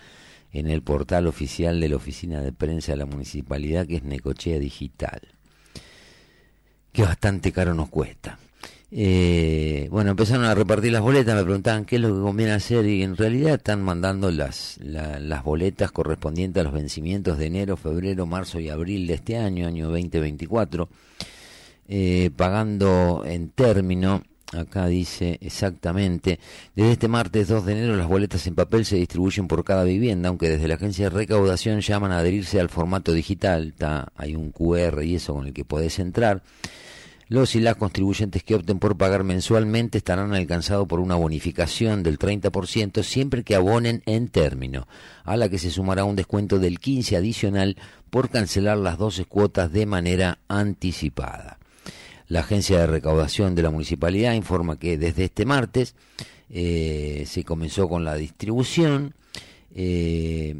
en el portal oficial de la Oficina de Prensa de la Municipalidad, que es Necochea Digital, que bastante caro nos cuesta. Eh, bueno, empezaron a repartir las boletas, me preguntaban qué es lo que conviene hacer y en realidad están mandando las, la- las boletas correspondientes a los vencimientos de enero, febrero, marzo y abril de este año, año 2024, eh, pagando en término, acá dice exactamente, desde este martes 2 de enero las boletas en papel se distribuyen por cada vivienda, aunque desde la agencia de recaudación llaman a adherirse al formato digital, está, hay un QR y eso con el que podés entrar. Los y las contribuyentes que opten por pagar mensualmente estarán alcanzados por una bonificación del 30% siempre que abonen en término, a la que se sumará un descuento del 15 adicional por cancelar las 12 cuotas de manera anticipada. La agencia de recaudación de la municipalidad informa que desde este martes eh, se comenzó con la distribución. Eh,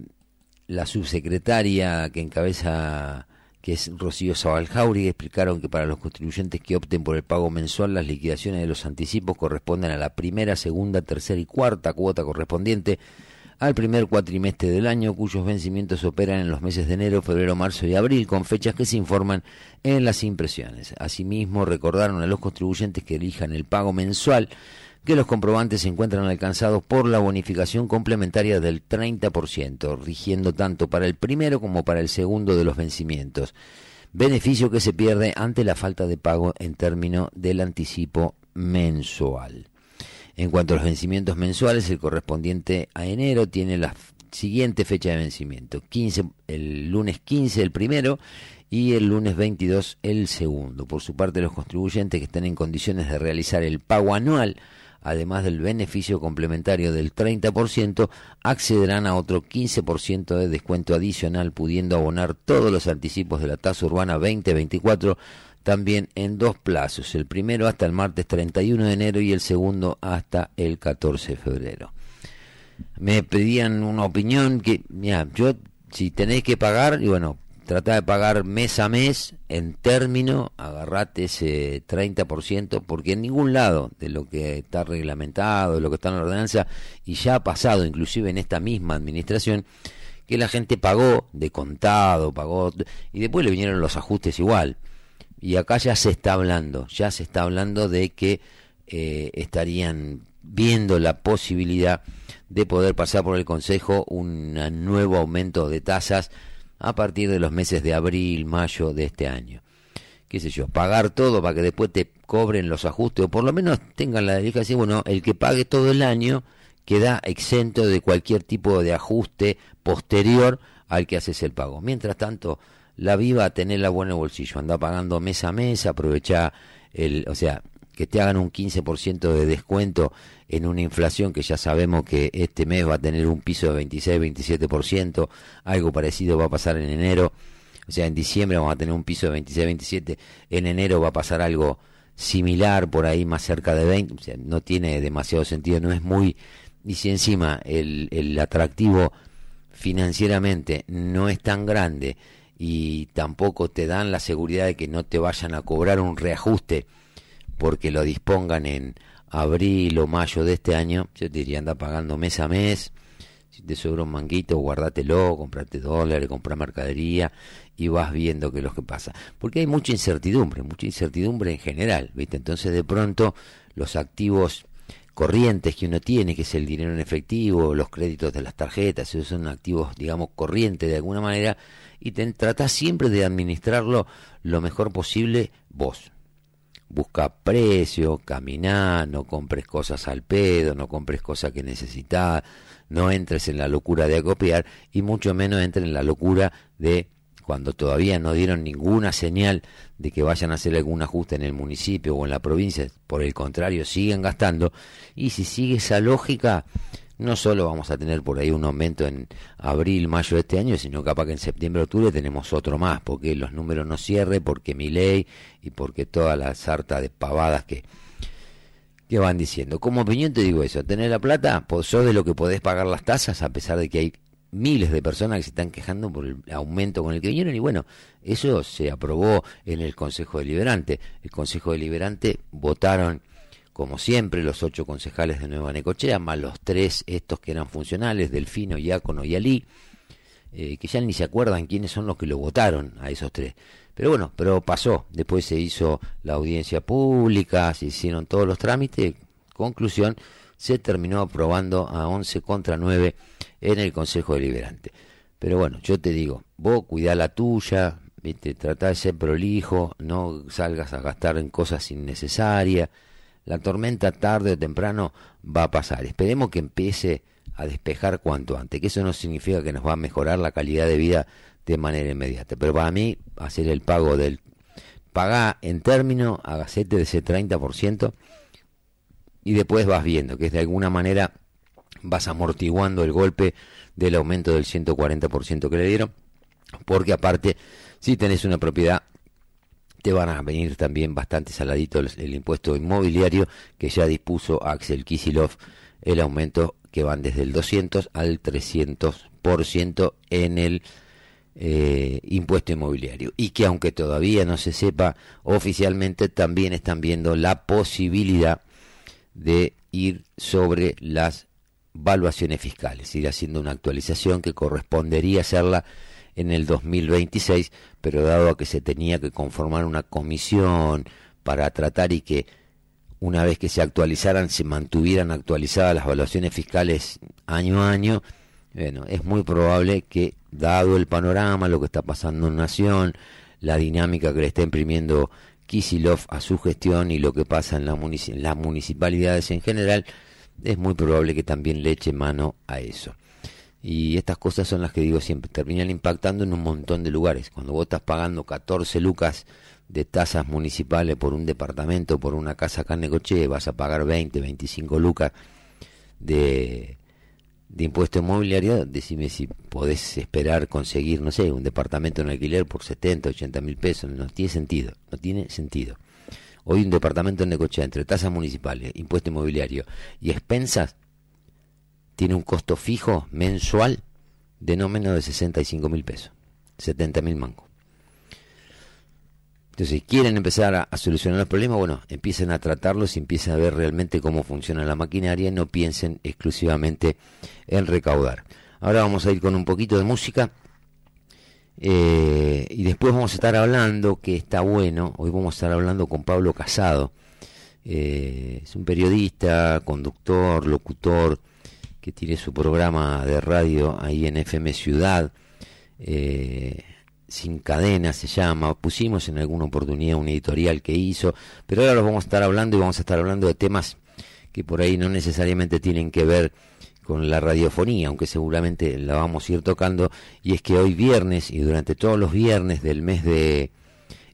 la subsecretaria que encabeza, que es Rocío Sabaljauri, explicaron que para los contribuyentes que opten por el pago mensual, las liquidaciones de los anticipos corresponden a la primera, segunda, tercera y cuarta cuota correspondiente al primer cuatrimestre del año, cuyos vencimientos operan en los meses de enero, febrero, marzo y abril, con fechas que se informan en las impresiones. Asimismo, recordaron a los contribuyentes que elijan el pago mensual que los comprobantes se encuentran alcanzados por la bonificación complementaria del 30%, rigiendo tanto para el primero como para el segundo de los vencimientos, beneficio que se pierde ante la falta de pago en término del anticipo mensual. En cuanto a los vencimientos mensuales, el correspondiente a enero tiene la siguiente fecha de vencimiento. 15, el lunes 15 el primero y el lunes 22 el segundo. Por su parte, los contribuyentes que estén en condiciones de realizar el pago anual, además del beneficio complementario del 30%, accederán a otro 15% de descuento adicional, pudiendo abonar todos los anticipos de la tasa urbana 2024 también en dos plazos, el primero hasta el martes 31 de enero y el segundo hasta el 14 de febrero. Me pedían una opinión que, mira, yo si tenéis que pagar, y bueno, tratá de pagar mes a mes en término, agarrate ese 30%, porque en ningún lado de lo que está reglamentado, de lo que está en la ordenanza, y ya ha pasado inclusive en esta misma administración, que la gente pagó de contado, pagó, y después le vinieron los ajustes igual. Y acá ya se está hablando, ya se está hablando de que eh, estarían viendo la posibilidad de poder pasar por el Consejo un nuevo aumento de tasas a partir de los meses de abril, mayo de este año. Qué sé yo, pagar todo para que después te cobren los ajustes, o por lo menos tengan la derecha bueno, el que pague todo el año queda exento de cualquier tipo de ajuste posterior al que haces el pago. Mientras tanto, la viva, tenerla buena en el bolsillo, anda pagando mes a mes, aprovecha el, o sea, que te hagan un 15% de descuento en una inflación que ya sabemos que este mes va a tener un piso de 26-27%, algo parecido va a pasar en enero, o sea, en diciembre vamos a tener un piso de 26-27%, en enero va a pasar algo similar, por ahí más cerca de 20%, o sea, no tiene demasiado sentido, no es muy... Y si encima el, el atractivo financieramente no es tan grande y tampoco te dan la seguridad de que no te vayan a cobrar un reajuste porque lo dispongan en abril o mayo de este año, yo te diría anda pagando mes a mes, si te sobra un manguito, guardátelo, comprate dólares, compra mercadería y vas viendo qué es lo que pasa. Porque hay mucha incertidumbre, mucha incertidumbre en general, ¿viste? Entonces de pronto los activos corrientes que uno tiene, que es el dinero en efectivo, los créditos de las tarjetas, esos son activos, digamos, corrientes de alguna manera, y te, tratás siempre de administrarlo lo mejor posible vos. Busca precio, caminá, no compres cosas al pedo, no compres cosas que necesitas, no entres en la locura de acopiar y mucho menos entres en la locura de cuando todavía no dieron ninguna señal de que vayan a hacer algún ajuste en el municipio o en la provincia, por el contrario, siguen gastando. Y si sigue esa lógica, no solo vamos a tener por ahí un aumento en abril, mayo de este año, sino capaz que en septiembre, octubre tenemos otro más, porque los números no cierren, porque mi ley y porque toda la sarta de pavadas que, que van diciendo. Como opinión te digo eso, tener la plata, pues sos de lo que podés pagar las tasas, a pesar de que hay miles de personas que se están quejando por el aumento con el que vinieron y bueno, eso se aprobó en el Consejo Deliberante. El Consejo Deliberante votaron como siempre, los ocho concejales de Nueva Necochea, más los tres estos que eran funcionales, Delfino, Iácono y Alí, eh, que ya ni se acuerdan quiénes son los que lo votaron a esos tres. Pero bueno, pero pasó, después se hizo la audiencia pública, se hicieron todos los trámites, conclusión, se terminó aprobando a 11 contra 9 en el Consejo Deliberante. Pero bueno, yo te digo, vos cuidá la tuya, ¿viste? tratá de ser prolijo, no salgas a gastar en cosas innecesarias, la tormenta tarde o temprano va a pasar. Esperemos que empiece a despejar cuanto antes, que eso no significa que nos va a mejorar la calidad de vida de manera inmediata. Pero para mí, hacer el pago del... Paga en término, hagacete de ese 30% y después vas viendo que de alguna manera vas amortiguando el golpe del aumento del 140% que le dieron, porque aparte, si tenés una propiedad te van a venir también bastante saladito el, impuesto inmobiliario que ya dispuso Axel Kisilov el aumento que van desde el 200 al 300% en el eh, impuesto inmobiliario. Y que aunque todavía no se sepa oficialmente también están viendo la posibilidad de ir sobre las valuaciones fiscales, ir haciendo una actualización que correspondería hacerla en el 2026, pero dado a que se tenía que conformar una comisión para tratar y que una vez que se actualizaran se mantuvieran actualizadas las evaluaciones fiscales año a año, bueno, es muy probable que dado el panorama, lo que está pasando en Nación, la dinámica que le está imprimiendo Kisilov a su gestión y lo que pasa en, la en las municipalidades en general, es muy probable que también le eche mano a eso. Y estas cosas son las que digo siempre, terminan impactando en un montón de lugares. Cuando vos estás pagando 14 lucas de tasas municipales por un departamento, por una casa acá en Necoche, vas a pagar 20, 25 lucas de, de impuesto inmobiliario, decime si podés esperar conseguir, no sé, un departamento en alquiler por 70, 80 mil pesos. No tiene sentido, no tiene sentido. Hoy un departamento en Necochea entre tasas municipales, impuesto inmobiliario y expensas tiene un costo fijo mensual de no menos de 65 mil pesos, 70 mil mangos. Entonces, si quieren empezar a, solucionar los problemas, bueno, empiecen a tratarlos y empiecen a ver realmente cómo funciona la maquinaria no piensen exclusivamente en recaudar. Ahora vamos a ir con un poquito de música eh, y después vamos a estar hablando, que está bueno, hoy vamos a estar hablando con Pablo Casado. Eh, es un periodista, conductor, locutor, que tiene su programa de radio ahí en FM Ciudad. Eh, sin cadena se llama, pusimos en alguna oportunidad un editorial que hizo, pero ahora lo vamos a estar hablando y vamos a estar hablando de temas que por ahí no necesariamente tienen que ver con la radiofonía, aunque seguramente la vamos a ir tocando, y es que hoy viernes y durante todos los viernes del mes de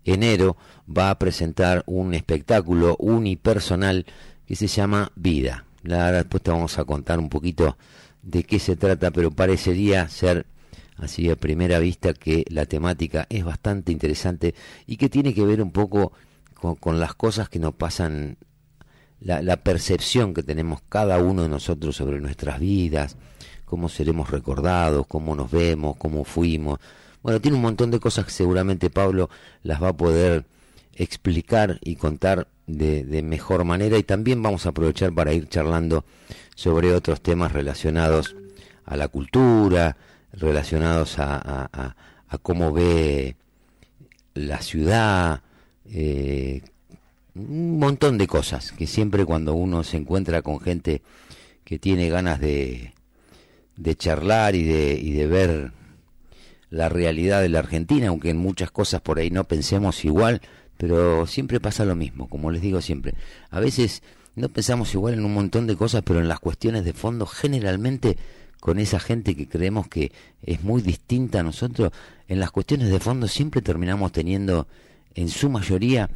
enero va a presentar un espectáculo unipersonal que se llama Vida. La después te vamos a contar un poquito de qué se trata, pero parecería ser así a primera vista que la temática es bastante interesante y que tiene que ver un poco con, con las cosas que nos pasan, la, la, percepción que tenemos cada uno de nosotros sobre nuestras vidas, cómo seremos recordados, cómo nos vemos, cómo fuimos. Bueno, tiene un montón de cosas que seguramente Pablo las va a poder explicar y contar de, mejor manera. Y también vamos a aprovechar para ir charlando sobre otros temas relacionados a la cultura, relacionados a cómo ve la ciudad, eh, un montón de cosas que siempre cuando uno se encuentra con gente que tiene ganas de, de charlar y de, y de ver la realidad de la Argentina, aunque en muchas cosas por ahí no pensemos igual, pero siempre pasa lo mismo, como les digo siempre. A veces no pensamos igual en un montón de cosas, pero en las cuestiones de fondo generalmente con esa gente que creemos que es muy distinta a nosotros, en las cuestiones de fondo siempre terminamos teniendo en su mayoría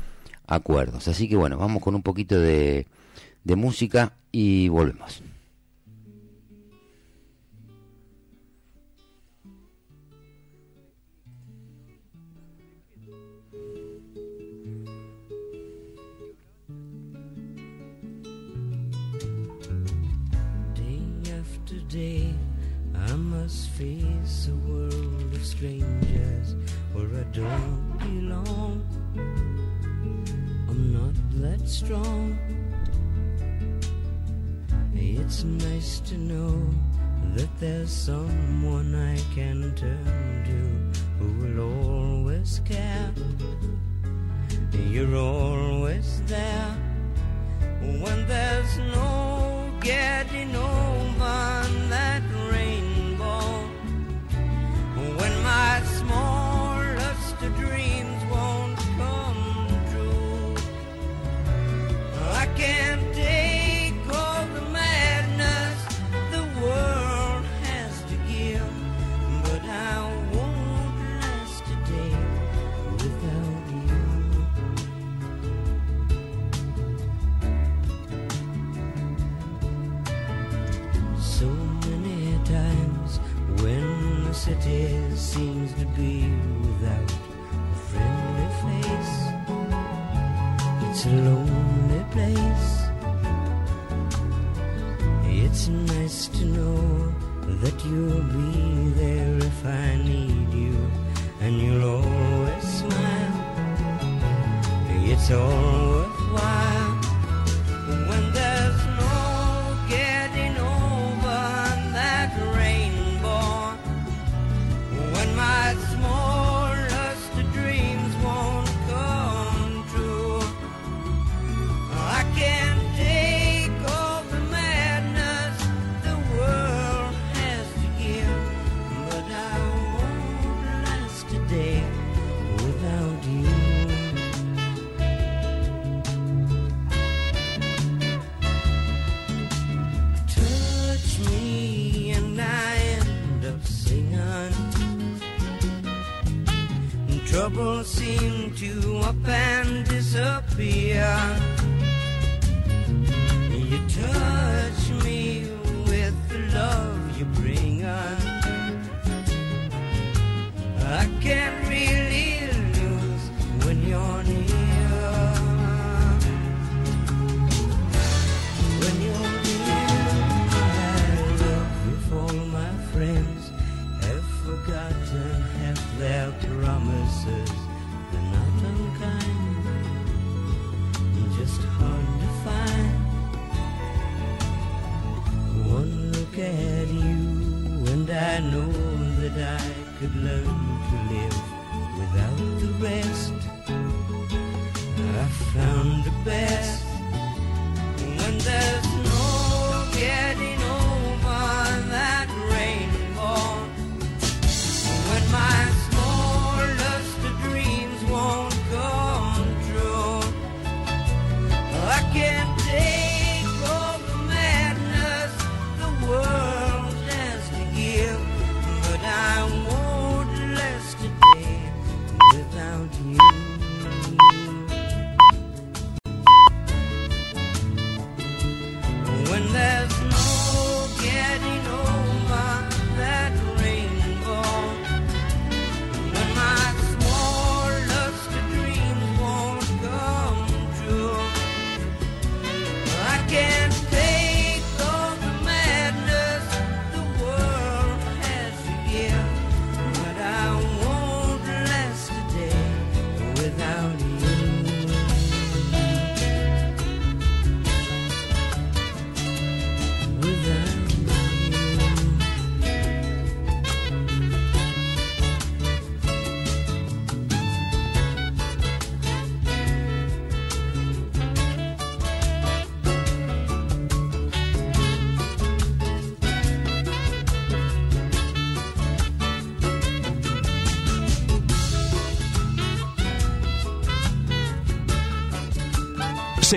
acuerdos. Así que bueno, vamos con un poquito de, de música y volvemos.
Strangers where I don't belong. I'm not that strong. It's nice to know that there's someone I can turn to who will always care. You're always there when there's no getting over that. When my smallest dreams won't come true. I can't to be without a friendly face, it's a lonely place. It's nice to know that you'll be there if I need you, and you'll always smile. It's all seem to up and disappear. You touch could learn to live without the rest. I found the best Bom dia.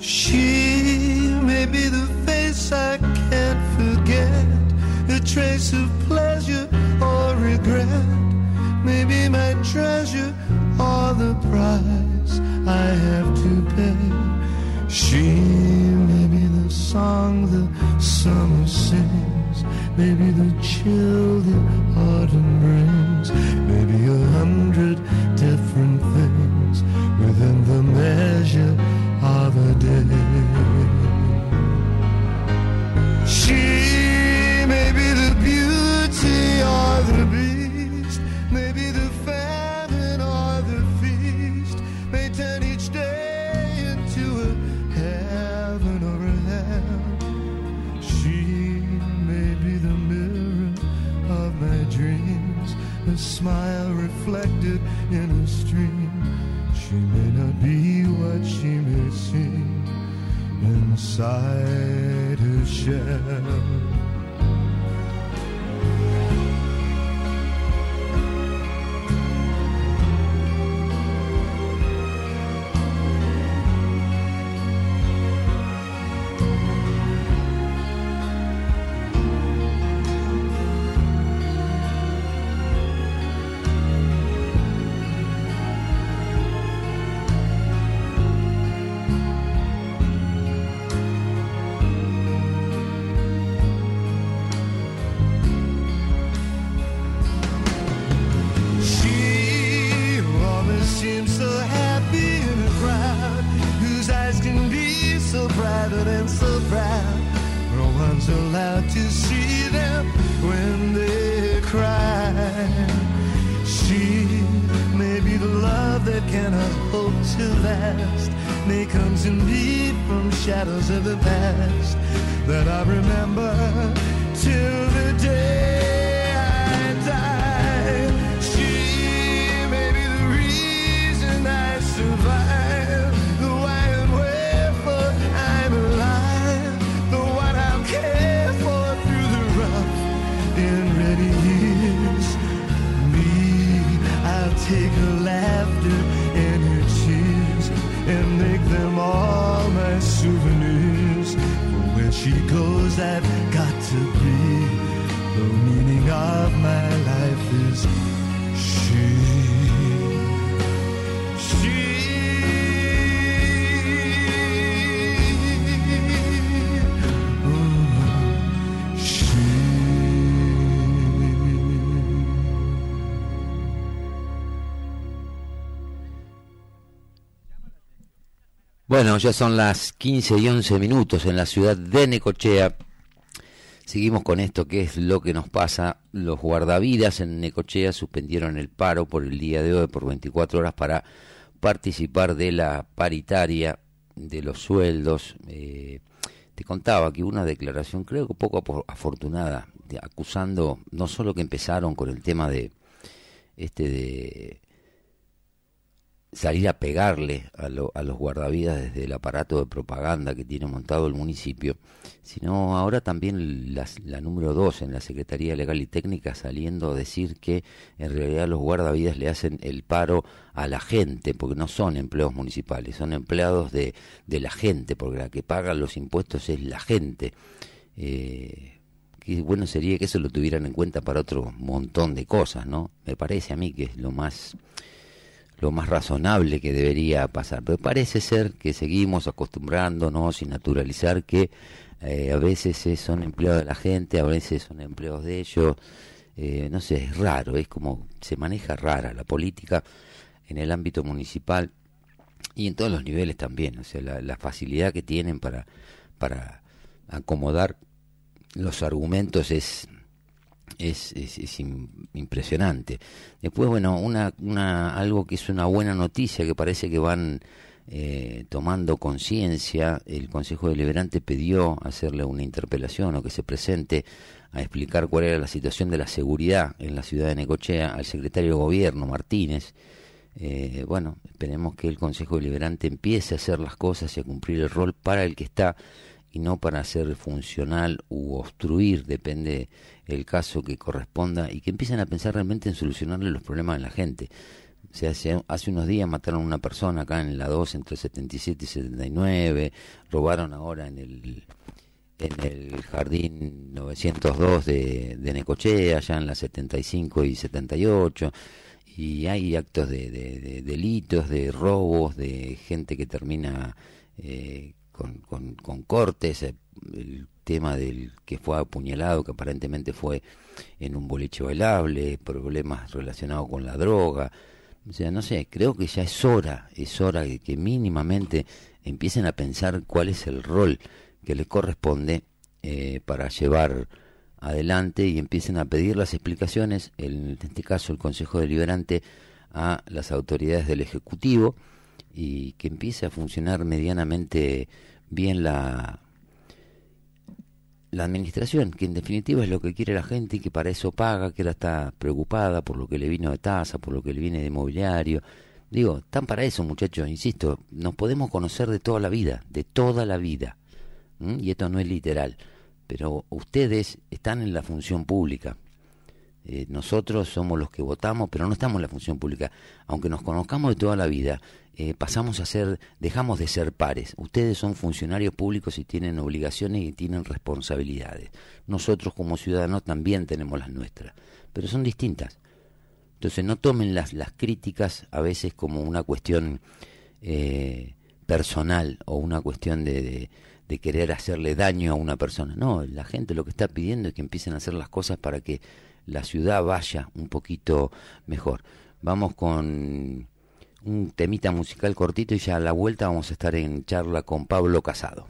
She may be the
face I can't forget, a
trace of pleasure or regret. Maybe my treasure or the price I have to pay. She may be the song the summer sings, maybe the chill the autumn brings. side.
Bueno, ya son las 15 y 11 minutos en la ciudad de Necochea. Seguimos con esto que es lo que nos pasa. Los guardavidas en Necochea suspendieron el paro por el día de hoy por 24 horas para participar de la paritaria de los sueldos. Eh, te contaba que una declaración, creo que poco afortunada, acusando no solo que empezaron con el tema de este de salir a pegarle a, lo- a los guardavidas desde el aparato de propaganda que tiene montado el municipio, sino ahora también la número dos en la Secretaría Legal y Técnica saliendo a decir que en realidad los guardavidas le hacen el paro a la gente, porque no son empleados municipales, son empleados de, de la gente, porque la que paga los impuestos es la gente. Eh, qué bueno sería que eso lo tuvieran en cuenta para otro montón de cosas, ¿no? Me parece a mí que es lo más lo más razonable que debería pasar. Pero parece ser que seguimos acostumbrándonos y naturalizar que eh, a veces son empleados de la gente, a veces son empleados de ellos. Eh, no sé, es raro, es como se maneja rara la política en el ámbito municipal y en todos los niveles también. O sea, la, la facilidad que tienen para, para acomodar los argumentos es es, es, es im- impresionante. Después, bueno, una, una, algo que es una buena noticia, que parece que van eh, tomando conciencia, el Consejo Deliberante pidió hacerle una interpelación o que se presente a explicar cuál era la situación de la seguridad en la ciudad de Necochea al secretario de Gobierno, Martínez. Eh, bueno, esperemos que el Consejo Deliberante empiece a hacer las cosas y a cumplir el rol para el que está y no para hacer funcional u obstruir, depende el caso que corresponda, y que empiecen a pensar realmente en solucionarle los problemas de la gente. O sea, hace, hace unos días mataron a una persona acá en la 2 entre 77 y 79, robaron ahora en el en el jardín 902 de, de Necochea, allá en las 75 y 78, y hay actos de, de- de delitos, de robos, de gente que termina eh, con, con- cortes, eh, el tema del que fue apuñalado, que aparentemente fue en un boliche bailable, problemas relacionados con la droga. O sea, no sé, creo que ya es hora, es hora de que mínimamente empiecen a pensar cuál es el rol que le corresponde eh, para llevar adelante y empiecen a pedir las explicaciones, en este caso el Consejo Deliberante, a las autoridades del Ejecutivo y que empiece a funcionar medianamente bien la, la administración, que en definitiva es lo que quiere la gente y que para eso paga, que ahora está preocupada por lo que le vino de tasa, por lo que le viene de mobiliario. Digo, están para eso, muchachos, insisto, nos podemos conocer de toda la vida, de toda la vida. Y esto no es literal, pero ustedes están en la función pública. Eh, nosotros somos los que votamos, pero no estamos en la función pública. Aunque nos conozcamos de toda la vida, eh, pasamos a ser, dejamos de ser pares. Ustedes son funcionarios públicos y tienen obligaciones y tienen responsabilidades. Nosotros como ciudadanos también tenemos las nuestras, pero son distintas. Entonces no tomen las, las críticas a veces como una cuestión eh, personal o una cuestión de, de, de querer hacerle daño a una persona. No, la gente lo que está pidiendo es que empiecen a hacer las cosas para que la ciudad vaya un poquito mejor. Vamos con un temita musical cortito y ya a la vuelta vamos a estar en charla con Pablo Casado.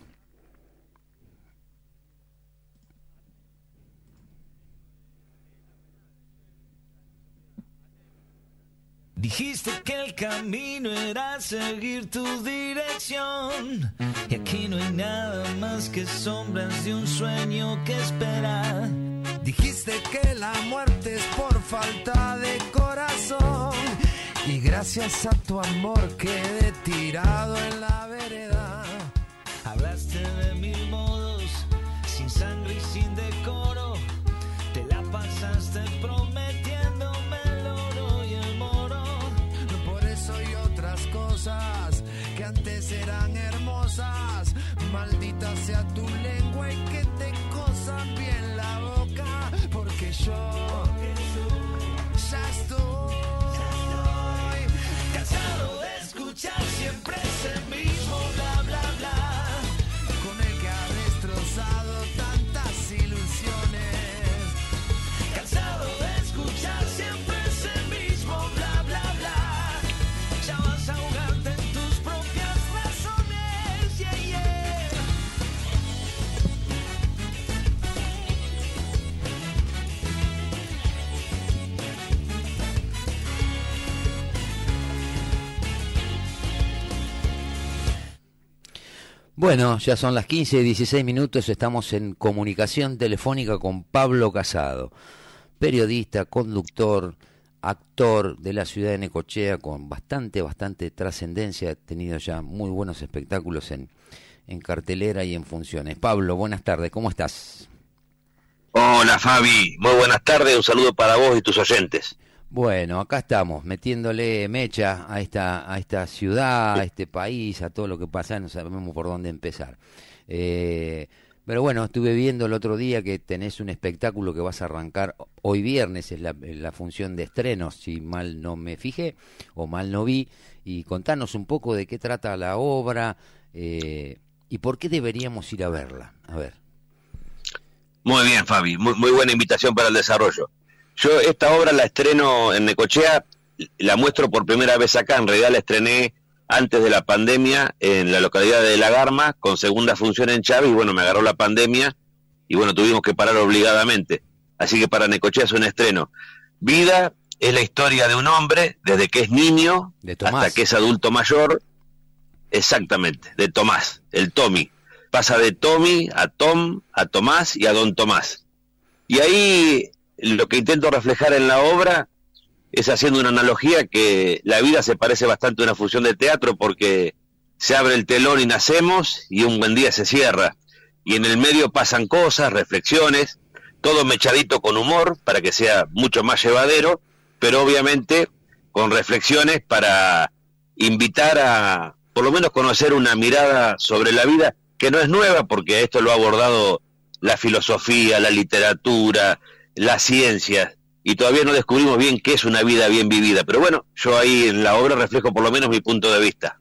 Dijiste que el camino era seguir tu dirección. Y aquí no hay nada más que sombras de un sueño que espera.
Dijiste que la muerte es por falta de corazón. Y gracias a tu amor quedé tirado en la vereda.
Hablaste de mil modos, sin sangre y sin decoro. Te la pasaste prometiéndome el oro y el moro.
Por eso y otras cosas que antes eran hermosas. Maldita sea tu lengua y que te cosan bien. Yo ya
Bueno, ya son las 15 y 16 minutos, estamos en comunicación telefónica con Pablo Casado, periodista, conductor, actor de la ciudad de Necochea con bastante, bastante trascendencia, ha tenido ya muy buenos espectáculos en, en cartelera y en funciones. Pablo, buenas tardes, ¿cómo estás?
Hola Fabi, muy buenas tardes, un saludo para vos y tus oyentes.
Bueno, acá estamos, metiéndole mecha a esta, a esta ciudad, a este país, a todo lo que pasa, no sabemos por dónde empezar. Eh, pero bueno, estuve viendo el otro día que tenés un espectáculo que vas a arrancar hoy viernes, es la, función de estrenos, si mal no me fijé o mal no vi, y contanos un poco de qué trata la obra eh, y por qué deberíamos ir a verla. A ver.
Muy bien Fabi, muy, muy buena invitación para el desarrollo. Yo esta obra la estreno en Necochea, la muestro por primera vez acá, en realidad la estrené antes de la pandemia en la localidad de La Garma, con segunda función en Chávez, y bueno, me agarró la pandemia, y bueno, tuvimos que parar obligadamente. Así que para Necochea es un estreno. Vida es la historia de un hombre, desde que es niño hasta que es adulto mayor, exactamente, de Tomás, el Tommy. Pasa de Tommy a Tom, a Tomás y a Don Tomás. Y ahí lo que intento reflejar en la obra es haciendo una analogía que la vida se parece bastante a una función de teatro porque se abre el telón y nacemos y un buen día se cierra. Y en el medio pasan cosas, reflexiones, todo mechadito con humor para que sea mucho más llevadero, pero obviamente con reflexiones para invitar a por lo menos conocer una mirada sobre la vida que no es nueva porque esto lo ha abordado la filosofía, la literatura, las ciencias, y todavía no descubrimos bien qué es una vida bien vivida. Pero bueno, yo ahí en la obra reflejo por lo menos mi punto de vista.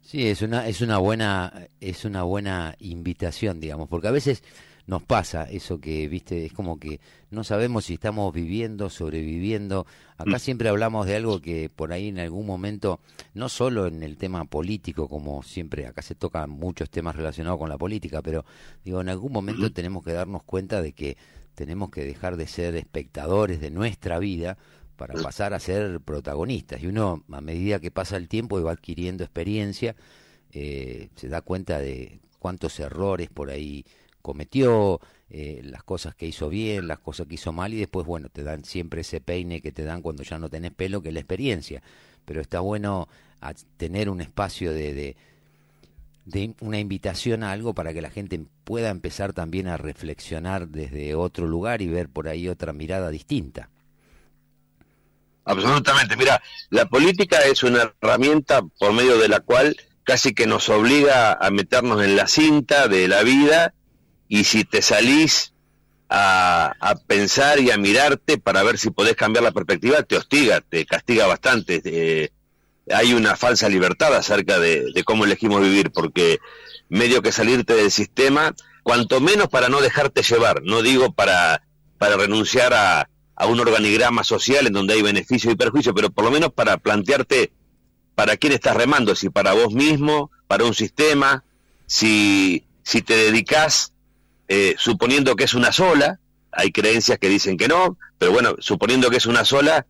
Sí, es una, es una buena, es una buena invitación, digamos, porque a veces nos pasa eso que, viste, es como que no sabemos si estamos viviendo, sobreviviendo. Acá siempre hablamos de algo que por ahí en algún momento, no solo en el tema político, como siempre, acá se tocan muchos temas relacionados con la política, pero digo, en algún momento tenemos que darnos cuenta de que tenemos que dejar de ser espectadores de nuestra vida para pasar a ser protagonistas. Y uno, a medida que pasa el tiempo y va adquiriendo experiencia, eh, se da cuenta de cuántos errores por ahí cometió, eh, las cosas que hizo bien, las cosas que hizo mal, y después, bueno, te dan siempre ese peine que te dan cuando ya no tenés pelo, que es la experiencia. Pero está bueno tener un espacio de, de, de una invitación a algo para que la gente pueda empezar también a reflexionar desde otro lugar y ver por ahí otra mirada distinta.
Absolutamente. Mira, la política es una herramienta por medio de la cual casi que nos obliga a meternos en la cinta de la vida y si te salís a, a pensar y a mirarte para ver si podés cambiar la perspectiva, te hostiga, te castiga bastante. Eh, hay una falsa libertad acerca de, cómo elegimos vivir, porque medio que salirte del sistema, cuanto menos para no dejarte llevar, no digo para, para renunciar a, a un organigrama social en donde hay beneficio y perjuicio, pero por lo menos para plantearte para quién estás remando, si para vos mismo, para un sistema, si, si te dedicas eh, suponiendo que es una sola, hay creencias que dicen que no, pero bueno, suponiendo que es una sola,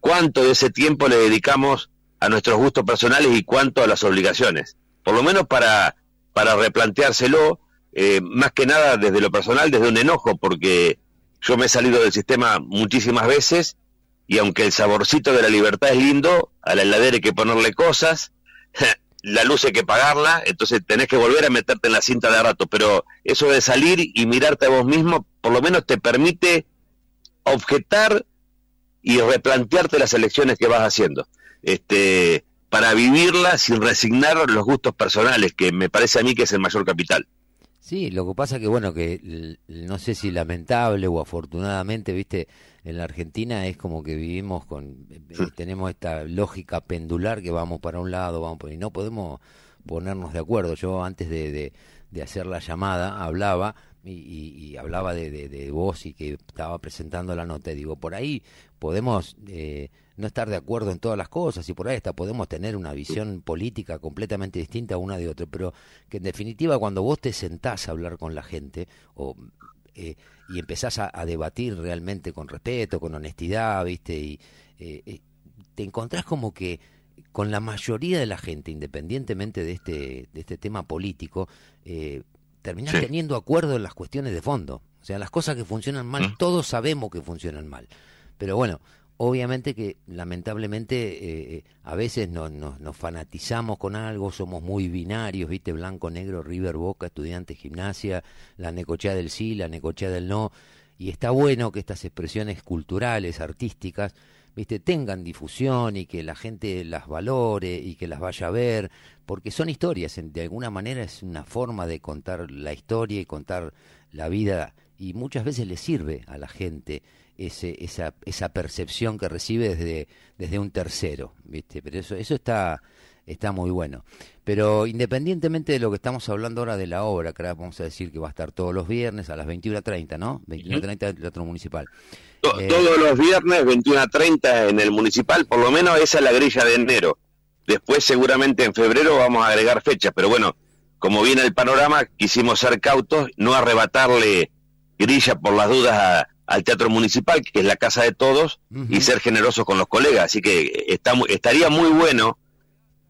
¿cuánto de ese tiempo le dedicamos a nuestros gustos personales y cuánto a las obligaciones? Por lo menos para, para replanteárselo, eh, más que nada desde lo personal, desde un enojo, porque yo me he salido del sistema muchísimas veces y aunque el saborcito de la libertad es lindo, a la heladera hay que ponerle cosas, la luz hay que pagarla, entonces tenés que volver a meterte en la cinta de rato, pero eso de salir y mirarte a vos mismo, por lo menos te permite objetar y replantearte las elecciones que vas haciendo, este, para vivirla sin resignar los gustos personales, que me parece a mí que es el mayor capital.
Sí, lo que pasa que bueno, que no sé si lamentable o afortunadamente, viste, en la Argentina es como que vivimos con, eh, tenemos esta lógica pendular que vamos para un lado, vamos por y no podemos ponernos de acuerdo. Yo antes de, de, de hacer la llamada hablaba y, y- y hablaba de, de, de vos y que estaba presentando la nota y digo, por ahí podemos eh, no estar de acuerdo en todas las cosas y por ahí hasta podemos tener una visión política completamente distinta una de otra, pero que en definitiva cuando vos te sentás a hablar con la gente o eh, y empezás a, a debatir realmente con respeto, con honestidad, ¿viste? Y eh, eh, te encontrás como que con la mayoría de la gente, independientemente de este, de este tema político, eh, terminás
Sí.
teniendo acuerdo en las cuestiones de fondo. O sea, las cosas que funcionan mal, todos sabemos que funcionan mal. Pero bueno, obviamente que lamentablemente eh, eh, a veces nos, fanatizamos con algo, somos muy binarios, ¿viste? Blanco, negro, River, Boca, estudiante, gimnasia, la necochea del sí, la necochea del no. Y está bueno que estas expresiones culturales, artísticas, viste tengan difusión y que la gente las valore y que las vaya a ver porque son historias de alguna manera es una forma de contar la historia y contar la vida y muchas veces le sirve a la gente ese, esa, esa percepción que recibe desde, desde un tercero viste pero eso eso está está muy bueno pero independientemente de lo que estamos hablando ahora de la obra que ahora vamos a decir que va a estar todos los viernes a las 21.30 ¿no? 21.30 del Teatro Municipal
To-
Eh,
Todos los viernes, 21 a 30 en el municipal, por lo menos esa es la grilla de enero. Después, seguramente en febrero, vamos a agregar fechas, pero bueno, como viene el panorama, quisimos ser cautos, no arrebatarle grilla por las dudas a- al Teatro Municipal, que es la casa de todos, y ser generosos con los colegas. Así que está, mu- estaría muy bueno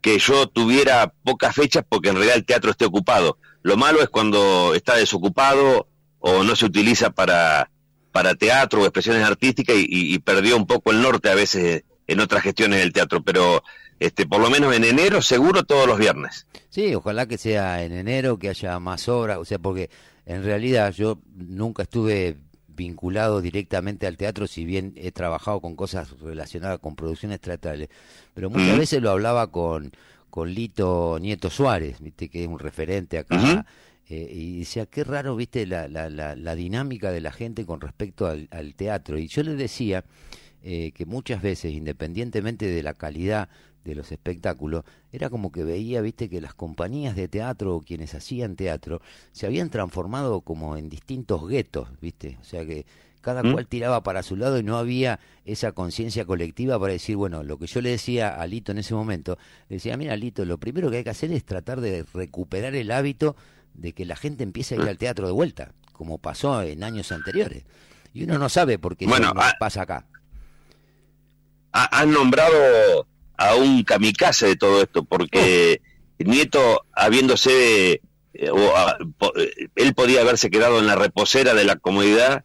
que yo tuviera pocas fechas porque en realidad el teatro esté ocupado. Lo malo es cuando está desocupado o no se utiliza para, para teatro o expresiones artísticas y, y- y perdió un poco el norte a veces en otras gestiones del teatro, pero este por lo menos en enero seguro todos los viernes.
Sí, ojalá que sea en enero, que haya más obras, o sea, porque en realidad yo nunca estuve vinculado directamente al teatro, si bien he trabajado con cosas relacionadas con producciones teatrales, pero muchas veces lo hablaba con, con Lito Nieto Suárez, viste que es un referente acá eh, y decía, qué raro, viste, la, la, la, la dinámica de la gente con respecto al, al teatro. Y yo le decía eh, que muchas veces, independientemente de la calidad de los espectáculos, era como que veía, viste, que las compañías de teatro o quienes hacían teatro se habían transformado como en distintos guetos, viste, o sea que cada
¿Mm?
cual tiraba para su lado y no había esa conciencia colectiva para decir, bueno, lo que yo le decía a Lito en ese momento, le decía, mira Lito, lo primero que hay que hacer es tratar de recuperar el hábito de que la gente empiece a ir al teatro de vuelta, como pasó en años anteriores. Y uno no sabe por qué
Bueno,
eso no
ah,
pasa acá.
ha- han nombrado a un kamikaze de todo esto, porque Nieto, habiéndose, eh, o, a- po- eh, él podía haberse quedado en la reposera de la comodidad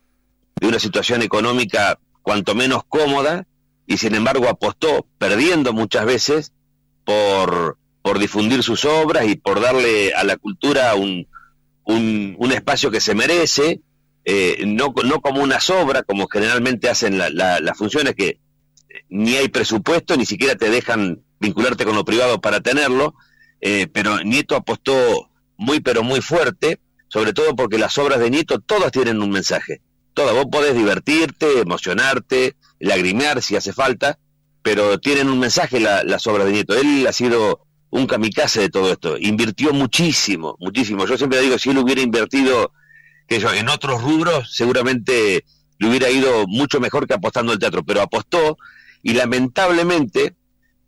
de una situación económica cuanto menos cómoda, y sin embargo apostó, perdiendo muchas veces, por, por difundir sus obras y por darle a la cultura un, un, espacio que se merece, eh, no, no como una sobra, como generalmente hacen la- las funciones que ni hay presupuesto, ni siquiera te dejan vincularte con lo privado para tenerlo, eh, pero Nieto apostó muy pero muy fuerte, sobre todo porque las obras de Nieto todas tienen un mensaje. Todas, vos podés divertirte, emocionarte, lagrimear si hace falta, pero tienen un mensaje la- las obras de Nieto. Él ha sido un kamikaze de todo esto, invirtió muchísimo, muchísimo. Yo siempre digo, si él hubiera invertido que yo, en otros rubros, seguramente le hubiera ido mucho mejor que apostando al teatro, pero apostó y lamentablemente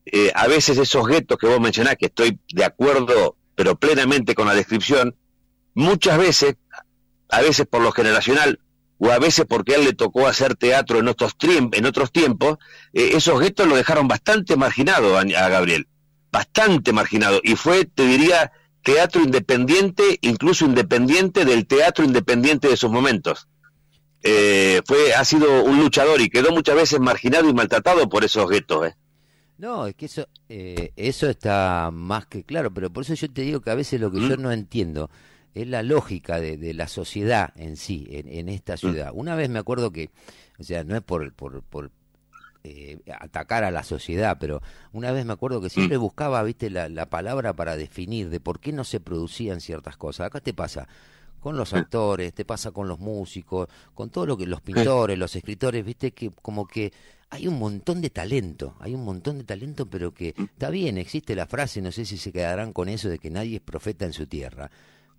eh, a veces esos guetos que vos mencionás, que estoy de acuerdo, pero plenamente con la descripción, muchas veces, a veces por lo generacional, o a veces porque a él le tocó hacer teatro en otros, en otros tiempos, eh, esos guetos lo dejaron bastante marginado a, a Gabriel, bastante marginado, y fue, te diría, teatro independiente, incluso independiente del teatro independiente de sus momentos. Eh, fue, ha sido un luchador y quedó muchas veces marginado y maltratado por esos guetos. eh.
No, es que eso, eh, eso está más que claro, pero por eso yo te digo que a veces lo que yo no entiendo es la lógica de, de la sociedad en sí, en, en esta ciudad. Una vez me acuerdo que, o sea, no es por, por, por eh, atacar a la sociedad, pero una vez me acuerdo que siempre buscaba, viste, la, la palabra para definir de por qué no se producían ciertas cosas. Acá te pasa con los actores, te pasa con los músicos, con todo lo que los pintores, los escritores, viste que como que hay un montón de talento, hay un montón de talento, pero que está bien, existe la frase, no sé si se quedarán con eso de que nadie es profeta en su tierra,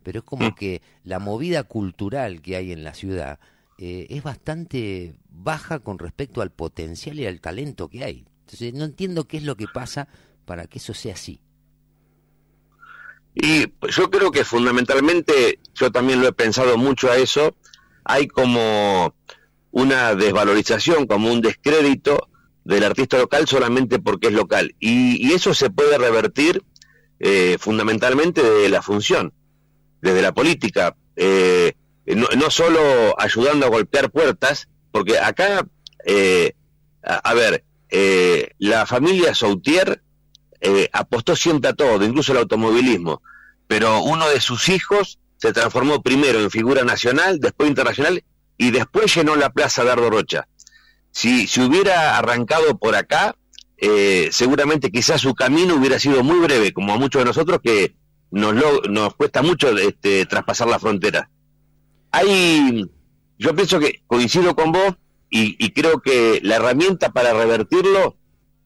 pero es como que la movida cultural que hay en la ciudad eh, es bastante baja con respecto al potencial y al talento que hay. Entonces no entiendo qué es lo que pasa para que eso sea así.
Y yo creo que fundamentalmente, yo también lo he pensado mucho a eso, hay como una desvalorización, como un descrédito del artista local solamente porque es local. Y, y eso se puede revertir eh, fundamentalmente de la función, desde la política, eh, no, no solo ayudando a golpear puertas, porque acá, eh, a, a ver, eh, la familia Sautier eh, apostó siempre a todo, incluso el automovilismo, pero uno de sus hijos se transformó primero en figura nacional, después internacional y después llenó la plaza Dardo Rocha. Si, si hubiera arrancado por acá, eh, seguramente quizás su camino hubiera sido muy breve, como a muchos de nosotros que nos, lo- nos cuesta mucho este, traspasar la frontera. Hay, yo pienso que coincido con vos y, y creo que la herramienta para revertirlo,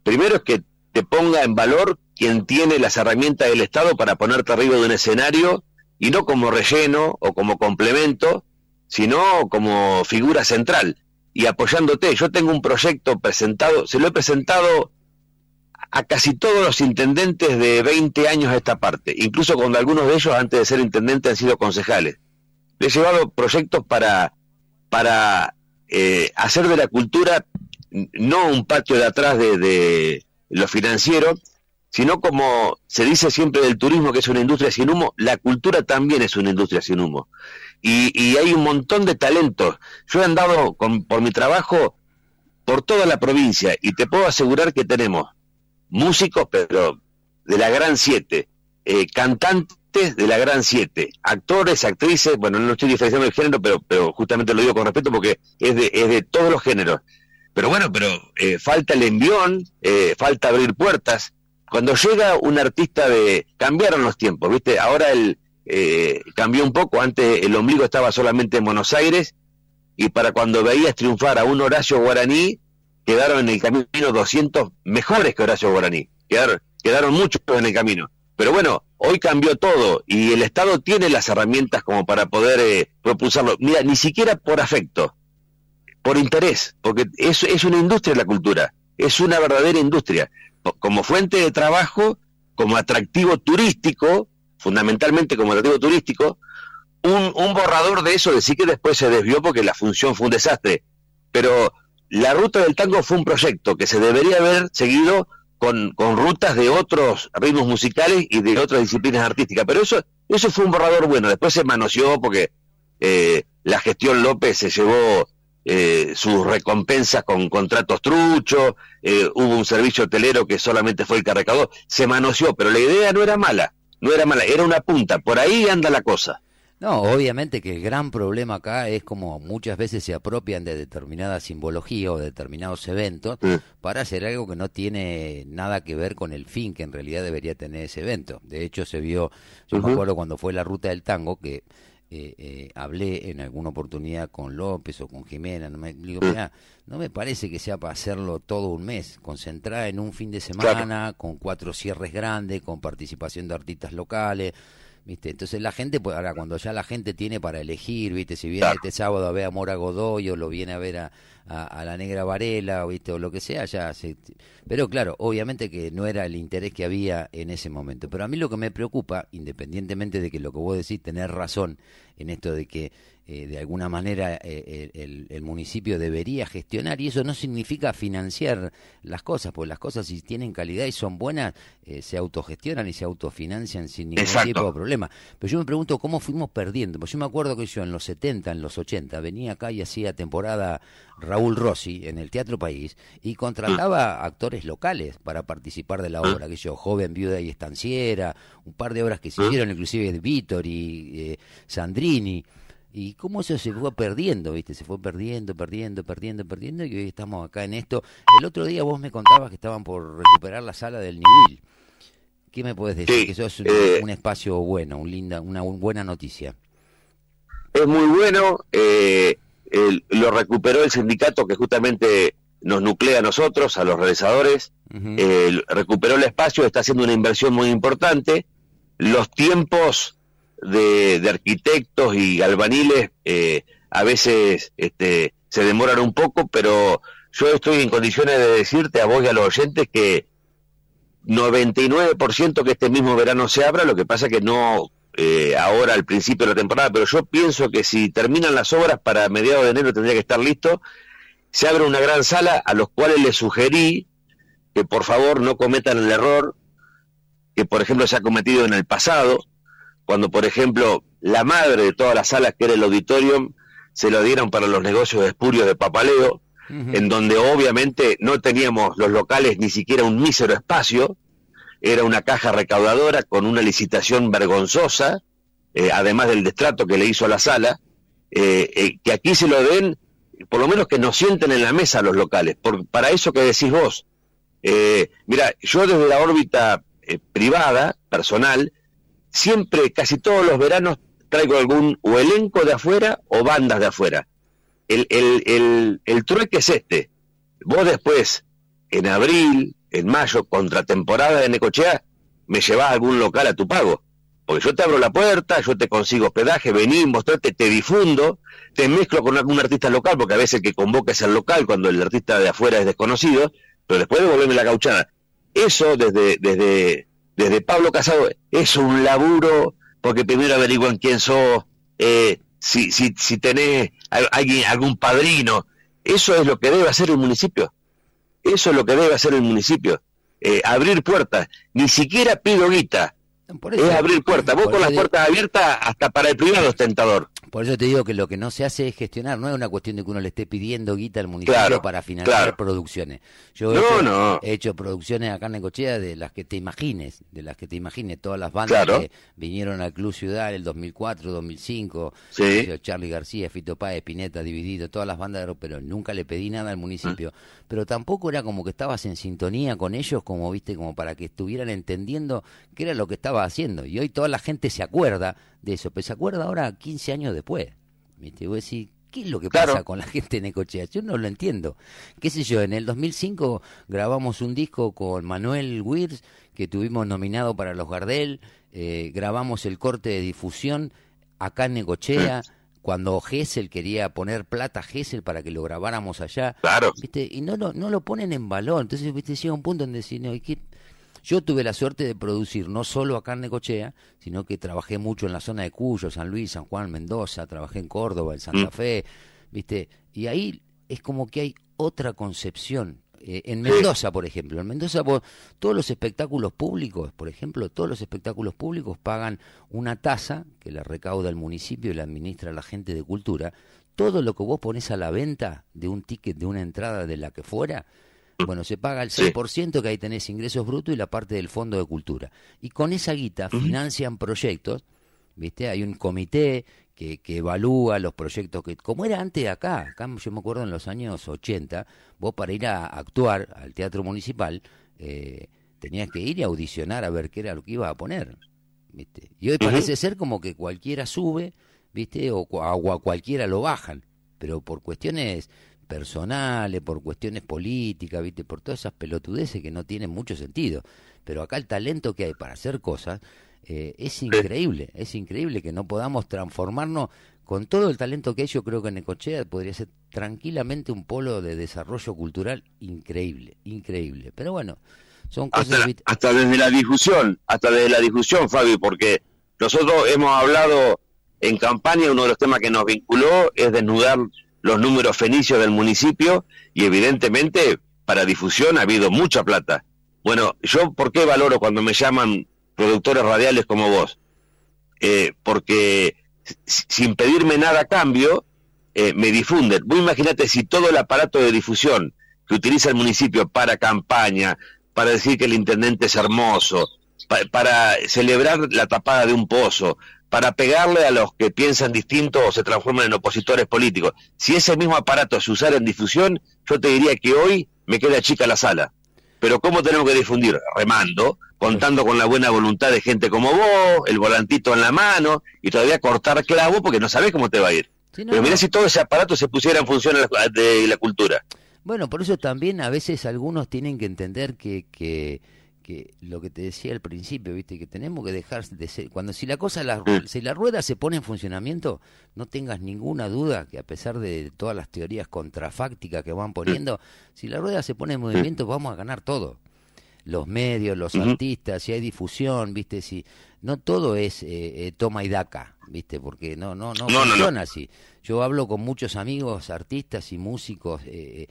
primero es que te ponga en valor quien tiene las herramientas del Estado para ponerte arriba de un escenario y no como relleno o como complemento, sino como figura central y apoyándote. Yo tengo un proyecto presentado, se lo he presentado a casi todos los intendentes de 20 años a esta parte, incluso cuando algunos de ellos antes de ser intendentes han sido concejales. Le he llevado proyectos para, para eh, hacer de la cultura no un patio de atrás de lo financiero, sino como se dice siempre del turismo que es una industria sin humo, la cultura también es una industria sin humo. Y, y hay un montón de talentos. Yo he andado con- por mi trabajo por toda la provincia y te puedo asegurar que tenemos músicos, pero de la gran siete, eh, cantantes de la gran siete, actores, actrices, bueno, no estoy diferenciando el género, pero, pero justamente lo digo con respeto porque es de, es de todos los géneros. Pero bueno, pero eh, falta el envión, eh, falta abrir puertas. Cuando llega un artista de... cambiaron los tiempos, ¿viste? Ahora el, eh, cambió un poco. Antes el ombligo estaba solamente en Buenos Aires y para cuando veías triunfar a un Horacio Guaraní, quedaron en el camino 200 mejores que Horacio Guaraní. Quedaron, quedaron muchos en el camino. Pero bueno, hoy cambió todo y el Estado tiene las herramientas como para poder eh, propulsarlo. Mira, ni siquiera por afecto, por interés, porque es, es una industria la cultura, es una verdadera industria. Como fuente de trabajo, como atractivo turístico, fundamentalmente como atractivo turístico, un, un borrador de eso, decir que después se desvió porque la función fue un desastre. Pero la ruta del tango fue un proyecto que se debería haber seguido con, con rutas de otros ritmos musicales y de otras disciplinas artísticas. Pero eso, eso fue un borrador bueno. Después se manoseó porque eh, la gestión López se llevó eh, sus recompensas con contratos truchos, eh, hubo un servicio hotelero que solamente fue el que recaudó. Se manoseó, pero la idea no era mala, no era mala, era una punta. Por ahí anda la cosa.
No, obviamente que el gran problema acá es como muchas veces se apropian de determinada simbología o de determinados eventos para hacer algo que no tiene nada que ver con el fin que en realidad debería tener ese evento. De hecho, se vio, yo me acuerdo cuando fue la ruta del tango que eh, eh, hablé en alguna oportunidad con López o con Jimena, no me, digo, mirá, no me parece que sea para hacerlo todo un mes, concentrar en un fin de semana, con cuatro cierres grandes, con participación de artistas locales, ¿viste? Entonces la gente, pues ahora cuando ya la gente tiene para elegir, ¿viste? Si viene este sábado a ver a Mora Godoy o lo viene a ver a, a- a la Negra Varela, ¿viste? O lo que sea, ya se... Pero claro, obviamente que no era el interés que había en ese momento. Pero a mí lo que me preocupa, independientemente de que lo que vos decís, tener razón en esto de que eh, de alguna manera eh, el, el- municipio debería gestionar y eso no significa financiar las cosas, porque las cosas si tienen calidad y son buenas, eh, se autogestionan y se autofinancian sin ningún
Exacto.
tipo de problema. Pero yo me pregunto cómo fuimos perdiendo, pues yo me acuerdo que yo en los 70, en los 80, venía acá y hacía temporada Raúl Rossi en el Teatro País y contrataba actores locales para participar de la obra, que yo, Joven, Viuda y Estanciera, un par de obras que se hicieron, inclusive de Vítor y eh, Sandrini. Y cómo eso se fue perdiendo, ¿viste? Se fue perdiendo, perdiendo, perdiendo, perdiendo, y hoy estamos acá en esto. El otro día vos me contabas que estaban por recuperar la sala del Niwil. ¿Qué me puedes decir?
Sí,
que eso es un,
eh,
un espacio bueno, un linda, una un- buena noticia.
es muy bueno, eh, el- lo recuperó el sindicato que justamente nos nuclea a nosotros, a los realizadores, eh, recuperó el espacio, está haciendo una inversión muy importante, los tiempos de, arquitectos y albaniles eh, a veces este, se demoran un poco, pero yo estoy en condiciones de decirte a vos y a los oyentes que 99% que este mismo verano se abra, lo que pasa que no eh, ahora al principio de la temporada, pero yo pienso que si terminan las obras para mediados de enero tendría que estar listo, se abre una gran sala a los cuales les sugerí que por favor no cometan el error que por ejemplo se ha cometido en el pasado, cuando por ejemplo la madre de todas las salas que era el auditorium se lo dieron para los negocios espurios de papaleo, en donde obviamente no teníamos los locales ni siquiera un mísero espacio, era una caja recaudadora con una licitación vergonzosa, eh, además del destrato que le hizo a la sala, eh, eh, que aquí se lo den, por lo menos que nos sienten en la mesa los locales, por, para eso que decís vos. Eh, mira, yo desde la órbita privada, personal, siempre, casi todos los veranos, traigo algún o elenco de afuera o bandas de afuera. El, el, el, el trueque es este. Vos después, en abril, en mayo, contra temporada de Necochea, me llevás a algún local a tu pago. Porque yo te abro la puerta, yo te consigo hospedaje, vení, mostrate, te difundo, te mezclo con algún artista local, porque a veces que convoca es el local cuando el artista de afuera es desconocido, pero después devolverme la gauchada. Eso desde, desde, desde Pablo Casado es un laburo, porque primero averiguan quién sos, eh, si, si, si tenés al- alguien, algún padrino. Eso es lo que debe hacer el municipio. Eso es lo que debe hacer el municipio. Eh, abrir puertas. Ni siquiera pido guita. Es abrir puertas. Vos con las puertas abiertas, hasta para el privado es tentador.
Por eso te digo que lo que no se hace es gestionar, no es una cuestión de que uno le esté pidiendo guita al municipio
Claro,
para financiar
claro.
producciones. Yo
No,
he, hecho,
no.
he hecho producciones acá en Necochea de las que te imagines, de las que te imagines, todas las bandas
Claro.
que vinieron al Club Ciudad en el 2004, 2005,
Sí.
Charlie García, Fito Páez, Pineta, Dividido, todas las bandas de rock, pero nunca le pedí nada al municipio. Pero tampoco era como que estabas en sintonía con ellos, como viste, como para que estuvieran entendiendo qué era lo que estaba haciendo. Y hoy toda la gente se acuerda de eso, pero se acuerda ahora 15 años después. ¿Viste? Y vos decís, ¿qué es lo que
Claro.
pasa con la gente de Necochea? Yo no lo entiendo. ¿Qué sé yo? En el 2005 grabamos un disco con Manuel Wirs, que tuvimos nominado para los Gardel, eh, grabamos el corte de difusión acá en Necochea. Cuando Gessel quería poner plata a Gessel para que lo grabáramos allá,
Claro.
¿viste? y no lo, no lo ponen en valor. Entonces, ¿viste? llega un punto donde decís, no, ¿y qué? yo tuve la suerte de producir no solo acá en Necochea, sino que trabajé mucho en la zona de Cuyo, San Luis, San Juan, Mendoza, trabajé en Córdoba, en Santa
Mm.
Fe, ¿viste? Y ahí es como que hay otra concepción. Eh, en Mendoza, por ejemplo, en Mendoza vos- todos los espectáculos públicos, por ejemplo, todos los espectáculos públicos pagan una tasa que la recauda el municipio y la administra la gente de cultura. Todo lo que vos pones a la venta de un ticket, de una entrada de la que fuera, bueno, se paga el 6%, que ahí tenés ingresos brutos y la parte del fondo de cultura. Y con esa guita financian proyectos, ¿viste? Hay un comité que, que evalúa los proyectos que, como era antes acá, acá yo me acuerdo en los años 80, vos para ir a actuar al teatro municipal, eh, tenías que ir y audicionar a ver qué era lo que iba a poner, ¿viste? Y hoy parece ser como que cualquiera sube, ¿viste? O, o a cualquiera lo bajan, pero por cuestiones personales, por cuestiones políticas, ¿viste? Por todas esas pelotudeces que no tienen mucho sentido. Pero acá el talento que hay para hacer cosas eh, es increíble, es increíble que no podamos transformarnos con todo el talento que hay. Yo creo que Necochea podría ser tranquilamente un polo de desarrollo cultural increíble, increíble. Pero bueno, son cosas...
hasta, hasta desde la difusión, hasta desde la difusión, Fabi, porque nosotros hemos hablado en campaña, uno de los temas que nos vinculó es desnudar los números fenicios del municipio y evidentemente para difusión ha habido mucha plata. Bueno, yo ¿por qué valoro cuando me llaman productores radiales como vos? Eh, porque sin pedirme nada a cambio, eh, me difunden. Vos imagínate si todo el aparato de difusión que utiliza el municipio para campaña, para decir que el intendente es hermoso, pa- para celebrar la tapada de un pozo, para pegarle a los que piensan distinto o se transforman en opositores políticos. Si ese mismo aparato se usara en difusión, yo te diría que hoy me queda chica la sala. Pero ¿cómo tenemos que difundir? Remando, contando con la buena voluntad de gente como vos, el volantito en la mano, y todavía cortar clavo porque no sabés cómo te va a ir.
Sí, no,
Pero mirá
no.
si todo ese aparato se pusiera en función de la- de la cultura.
Bueno, por eso también a veces algunos tienen que entender que, que, que lo que te decía al principio, viste, que tenemos que dejar de ser, cuando si la cosa, la, si la rueda se pone en funcionamiento, no tengas ninguna duda que a pesar de todas las teorías contrafácticas que van poniendo, si la rueda se pone en movimiento vamos a ganar todo. Los medios, los artistas, si hay difusión, viste, si no todo es eh, eh, toma y daca, viste, porque no no no,
No, no, no.
funciona así. Yo hablo con muchos amigos, artistas y músicos eh, eh,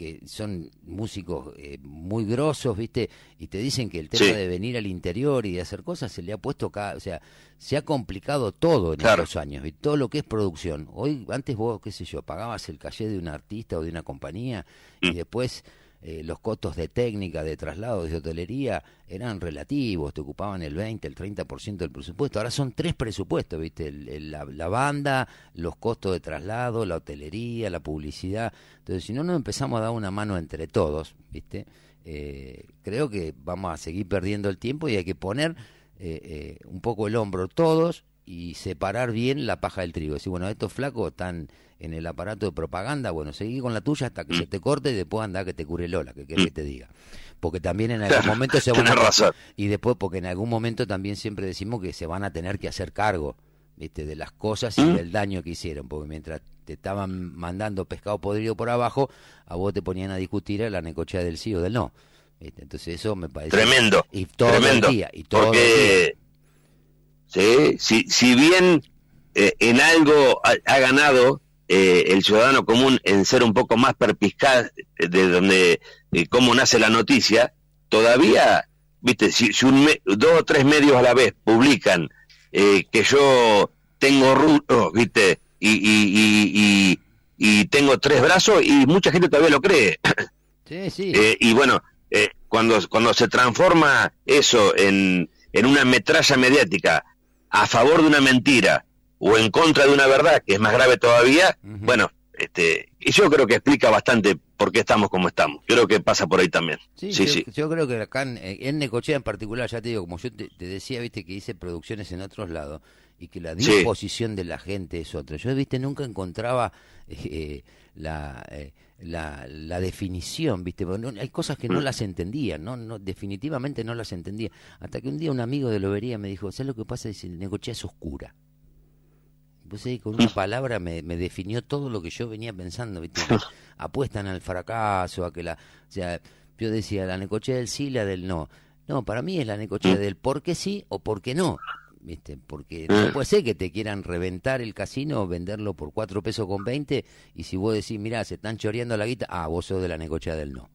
que son músicos eh, muy grosos, ¿viste? Y te dicen que el tema
Sí.
de venir al interior y de hacer cosas se le ha puesto cada, o sea, se ha complicado todo en
Claro.
estos años, y todo lo que es producción. Hoy, antes vos, qué sé yo, pagabas el calle de un artista o de una compañía
Mm.
y después eh, los costos de técnica, de traslado, de hotelería eran relativos, te ocupaban el 20, el 30% del presupuesto. Ahora son tres presupuestos, ¿viste? El- el- la, la banda, los costos de traslado, la hotelería, la publicidad. Entonces, si no nos empezamos a dar una mano entre todos, ¿viste? Eh, creo que vamos a seguir perdiendo el tiempo y hay que poner eh, eh, un poco el hombro todos y separar bien la paja del trigo. Decir, bueno, estos flacos están en el aparato de propaganda, bueno, seguí con la tuya hasta que se te corte y después anda que te cure Lola, que querés que te diga. Porque también en algún momento se van a...
razón.
Y después, porque en algún momento también siempre decimos que se van a tener que hacer cargo, ¿viste? De las cosas y
¿Mm?
del daño que hicieron, porque mientras te estaban mandando pescado podrido por abajo, a vos te ponían a discutir a la necochea del sí o del no. ¿viste? Entonces eso me parece...
Tremendo.
Y todo
tremendo.
el día, y todo el día.
porque, sí, si, si bien eh, en algo ha, ha ganado eh, el ciudadano común en ser un poco más perspicaz de donde eh, cómo nace la noticia, todavía, viste, si, si un me- dos o tres medios a la vez publican eh, que yo tengo rulos, viste, y, y, y, tengo tres brazos, y mucha gente todavía lo cree.
Sí, sí.
Eh, y bueno, eh, cuando, cuando se transforma eso en, en una metralla mediática a favor de una mentira o en contra de una verdad, que es más grave todavía, bueno, Este, y yo creo que explica bastante por qué estamos como estamos. Creo que pasa por ahí también.
Sí,
Sí,
yo,
sí.
yo creo que acá en, en Necochea en particular, ya te digo, como yo te, te decía, viste, que hice producciones en otros lados y que la disposición de la gente es otra. Yo, viste, nunca encontraba eh, la, eh, la, la definición, viste, porque no- hay cosas que no
Mm.
las entendía, ¿no? no definitivamente no las entendía. Hasta que un día un amigo de Lobería me dijo, ¿sabes lo que pasa? Dice, Necochea es oscura. Pues con una palabra me, me definió todo lo que yo venía pensando, apuestan al fracaso, a que la... O sea, yo decía, la necochea del sí, la del no. No, para mí es la necochea del por qué sí o por qué no. ¿Viste? Porque no puede ser que te quieran reventar el casino, venderlo por cuatro pesos con 20, y si vos decís, mirá, se están choreando la guita, ah, vos sos de la necochea del no.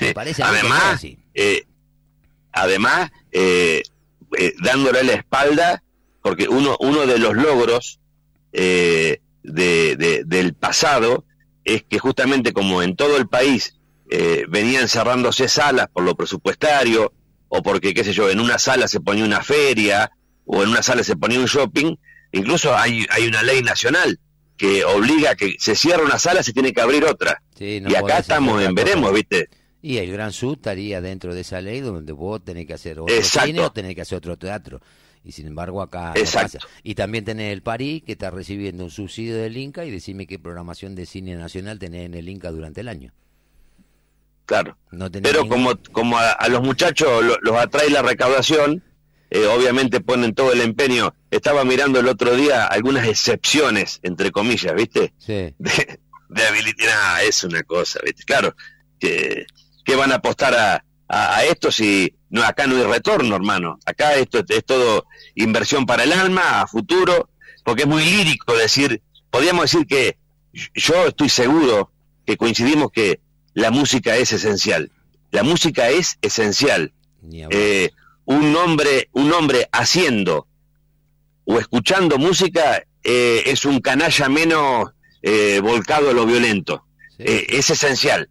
Me parece
Además,
así.
eh, además eh, eh, dándole la espalda, porque uno, uno de los logros eh, de, de- del pasado es que justamente como en todo el país eh, venían cerrándose salas por lo presupuestario, o porque, qué sé yo, en una sala se ponía una feria, o en una sala se ponía un shopping, incluso hay, hay una ley nacional que obliga a que se cierra una sala, se tiene que abrir otra.
Sí, no
y acá estamos en
cosa.
veremos, ¿viste?
Y el Gran Sur estaría dentro de esa ley donde vos tenés que hacer otro
Exacto.
cine o tenés que hacer otro teatro. Y sin embargo acá no
Exacto.
pasa. Y también tenés el París que está recibiendo un subsidio del Inca y decime qué programación de cine nacional tenés en el Inca durante el año.
Claro.
No
Pero
ningún-
como, como a, a los muchachos lo- los atrae la recaudación, eh, obviamente ponen todo el empeño. Estaba mirando el otro día algunas excepciones, entre comillas, ¿viste?
Sí.
De, de habilidad. Es una cosa, ¿viste? Claro, que, que van a apostar a, a, a esto si no acá no hay retorno, hermano. Acá esto es, todo inversión para el alma, a futuro, porque es muy lírico decir, podríamos decir que yo estoy seguro que coincidimos que la música es esencial. La música es esencial. Eh, un hombre, un hombre haciendo o escuchando música eh, es un canalla menos eh, volcado a lo violento. Es esencial.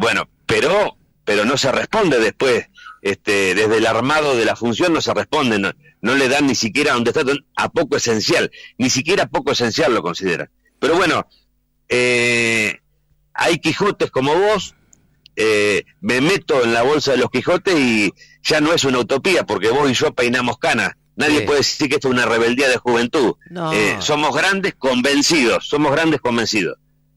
Bueno, pero, pero no se responde después. Este, desde el armado de la función no se responde, no, no le dan ni siquiera donde está a poco esencial, ni siquiera poco esencial lo consideran. Pero bueno, eh, hay Quijotes como vos, eh, me meto en la bolsa de los Quijotes y ya no es una utopía porque vos y yo peinamos canas. Nadie
Sí.
puede decir que esto es una rebeldía de juventud.
No.
Eh, somos grandes convencidos, somos grandes convencidos.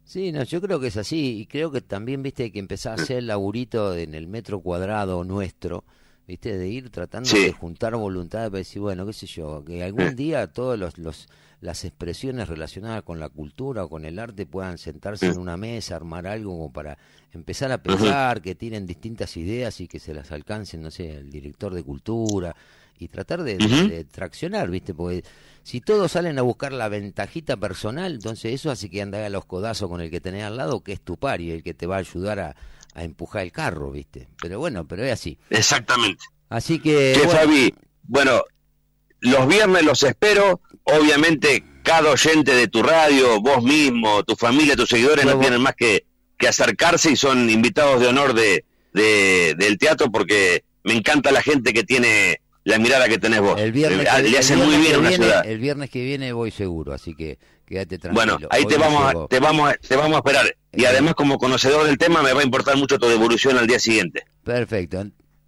Sí, no, yo creo que es así y creo que también, viste, que empezar a hacer el laburito en el metro cuadrado nuestro, viste, de ir tratando
Sí.
de juntar voluntad para decir, bueno, qué sé yo, que algún día todos los, los las expresiones relacionadas con la cultura o con el arte puedan sentarse en una mesa, armar algo como para empezar a pensar, que tienen distintas ideas y que se las alcancen, no sé, el director de cultura y tratar de, de traccionar, ¿viste? Porque si todos salen a buscar la ventajita personal, entonces eso hace que ande a los codazos con el que tenés al lado, que es tu par y el que te va a ayudar a, a empujar el carro, ¿viste? Pero bueno, pero es así.
Exactamente.
Así que...
Che,
bueno,
Fabi, bueno, los viernes los espero. Obviamente, cada oyente de tu radio, vos mismo, tu familia, tus seguidores, no tienen más que, que acercarse y son invitados de honor de, de- del teatro porque me encanta la gente que tiene la mirada que tenés vos.
el viernes, que-
le
el
hace muy bien
que
a una
viene,
ciudad.
el viernes que viene voy seguro, así que quédate tranquilo.
Bueno, ahí
Hoy
te vamos, a, te, vamos a, te vamos a esperar. Y
Eh.
además, como conocedor del tema, me va a importar mucho tu devolución al día siguiente.
Perfecto,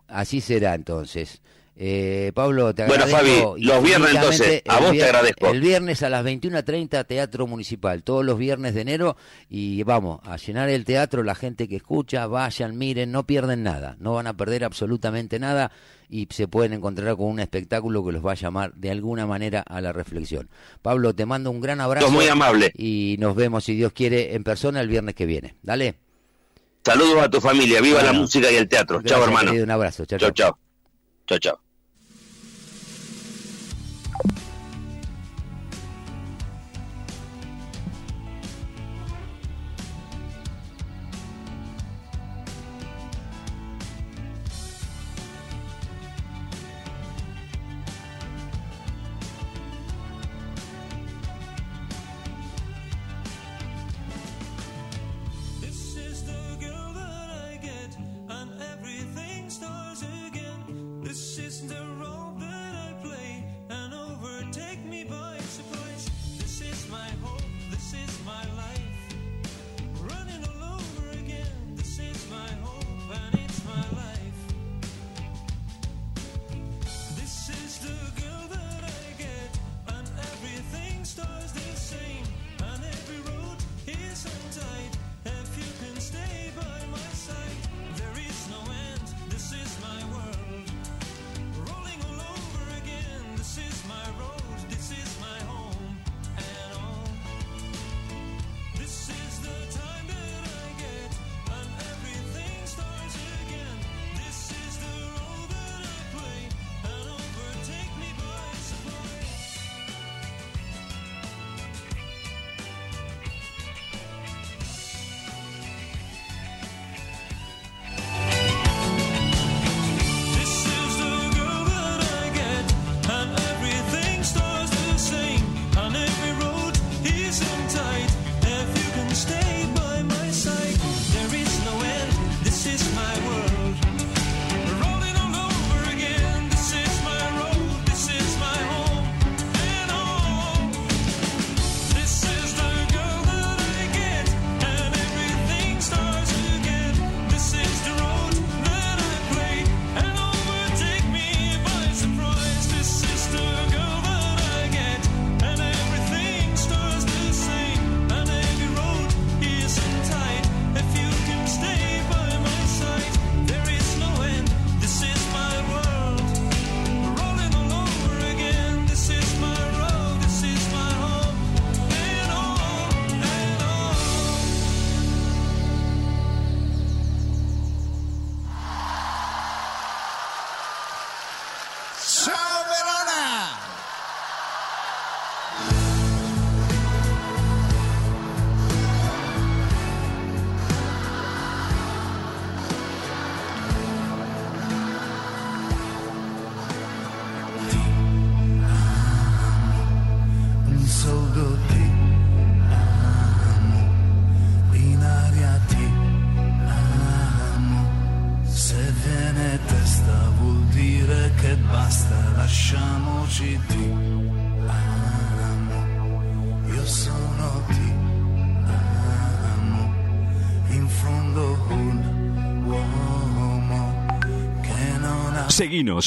así será entonces. Eh, Pablo, te
Bueno,
agradezco.
Fabi, los viernes, entonces, a vos te agradezco.
El viernes a las 21.30, Teatro Municipal, todos los viernes de enero. Y vamos, a llenar el teatro, la gente que escucha, vayan, miren, no pierden nada, no van a perder absolutamente nada y se pueden encontrar con un espectáculo que los va a llamar de alguna manera a la reflexión. Pablo, te mando un gran abrazo.
Sos muy amable.
Y nos vemos, si Dios quiere, en persona el viernes que viene. Dale.
Saludos a tu familia, viva la
Bueno,
música y el teatro. chao, hermano.
querido, un abrazo. Chao,
chao.
Chao.
Chao,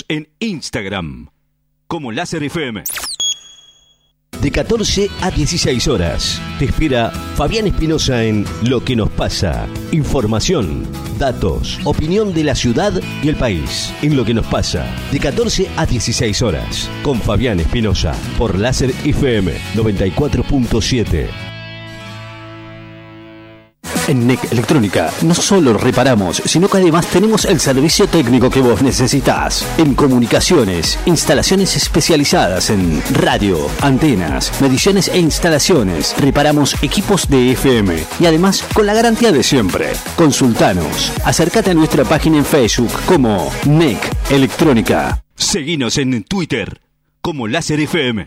En Instagram como Láser FM.
De 14 a 16 horas. Te espera Fabián Espinosa en Lo que nos pasa. Información, datos, opinión de la ciudad y el país. En Lo que nos pasa. De 14 a 16 horas. Con Fabián Espinosa. Por Láser FM 94.7. En NEC Electrónica no solo reparamos, sino que además tenemos el servicio técnico que vos necesitas. En comunicaciones, instalaciones especializadas en radio, antenas, mediciones e instalaciones. Reparamos equipos de FM y además con la garantía de siempre. Consultanos. Acércate a nuestra página en Facebook como NEC Electrónica.
Seguinos en Twitter como Láser FM.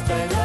hasta el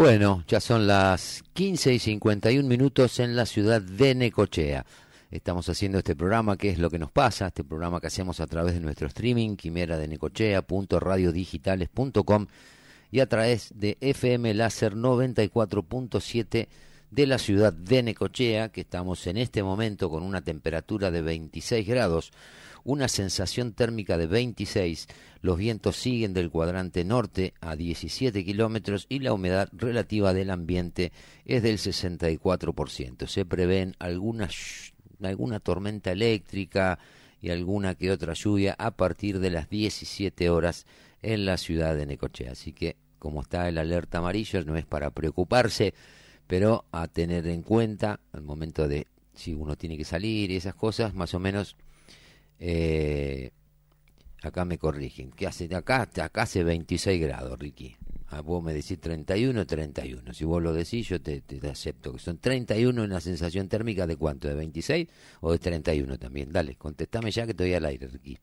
Bueno, ya son las 15 y 51 minutos en la ciudad de Necochea. Estamos haciendo este programa, que es lo que nos pasa, este programa que hacemos a través de nuestro streaming, quimera de necochea.radiodigitales.com y a través de FM Láser 94.7 de la ciudad de Necochea, que estamos en este momento con una temperatura de 26 grados, una sensación térmica de 26, los vientos siguen del cuadrante norte a 17 kilómetros y la humedad relativa del ambiente es del 64%. Se prevén algunas, alguna tormenta eléctrica y alguna que otra lluvia a partir de las 17 horas en la ciudad de Necochea. Así que, como está el alerta amarillo, no es para preocuparse, pero a tener en cuenta al momento de si uno tiene que salir y esas cosas, más o menos eh, acá me corrigen. ¿Qué hace? Acá, acá hace 26 grados, Ricky. Ah, vos me decís 31, 31. Si vos lo decís, yo te, te acepto. que Son 31 una sensación térmica de cuánto? ¿De 26 o de 31 también? Dale, contestame ya que estoy al aire, Ricky.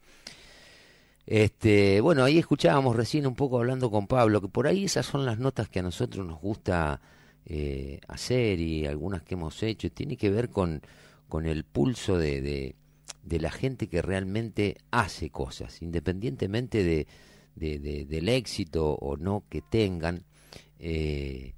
Este, bueno, ahí escuchábamos recién un poco hablando con Pablo, que por ahí esas son las notas que a nosotros nos gusta eh, hacer y algunas que hemos hecho. Tiene que ver con, con el pulso de, de, de la gente que realmente hace cosas, independientemente de, de, de- del éxito o no que tengan, eh,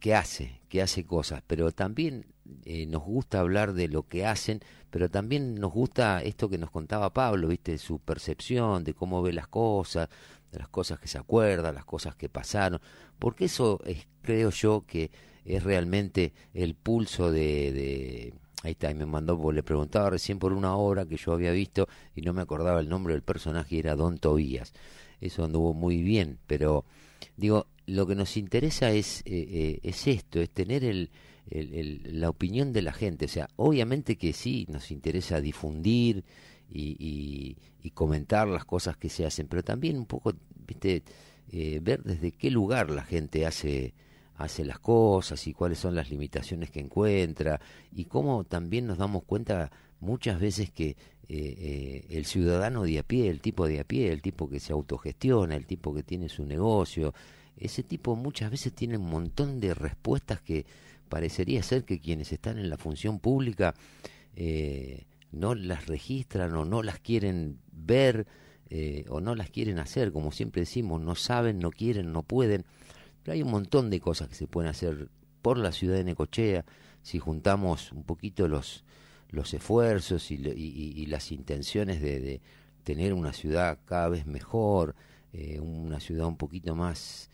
que hace, que hace cosas, pero también eh, nos gusta hablar de lo que hacen, pero también nos gusta esto que nos contaba Pablo, viste, su percepción de cómo ve las cosas, de las cosas que se acuerda, las cosas que pasaron, porque eso es, creo yo, que es realmente el pulso de ahí está, y me mandó, le preguntaba recién por una obra que yo había visto y no me acordaba el nombre del personaje, era Don Tobías. Eso anduvo muy bien, pero digo, lo que nos interesa es, eh, eh, es esto, es tener el- la opinión de la gente. O sea, obviamente que sí, nos interesa difundir y, y- y comentar las cosas que se hacen, pero también un poco, viste, eh, ver desde qué lugar la gente hace hace las cosas y cuáles son las limitaciones que encuentra y cómo también nos damos cuenta muchas veces que eh, eh, el ciudadano de a pie, el tipo de a pie, el tipo que se autogestiona, el tipo que tiene su negocio, ese tipo muchas veces tiene un montón de respuestas que parecería ser que quienes están en la función pública eh, no las registran o no las quieren ver eh, o no las quieren hacer, como siempre decimos, no saben, no quieren, no pueden. Pero hay un montón de cosas que se pueden hacer por la ciudad de Necochea si juntamos un poquito los, los esfuerzos y, y- las intenciones de, de tener una ciudad cada vez mejor, eh, una ciudad un poquito más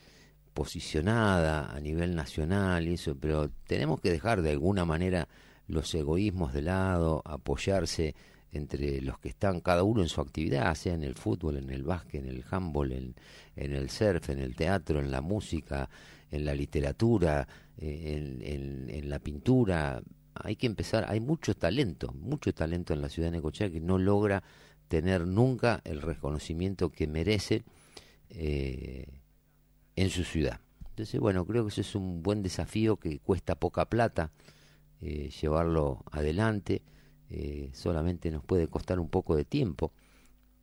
posicionada a nivel nacional y eso, pero tenemos que dejar de alguna manera los egoísmos de lado, apoyarse entre los que están cada uno en su actividad, sea en el fútbol, en el básquet, en el handball, en, el surf, en el teatro, en la música, en la literatura, eh, en, en- en la pintura. Hay que empezar, hay mucho talento, mucho talento en la ciudad de Necochea que no logra tener nunca el reconocimiento que merece eh, en su ciudad. Entonces, bueno, creo que eso es un buen desafío que cuesta poca plata eh, llevarlo adelante. Eh, solamente nos puede costar un poco de tiempo,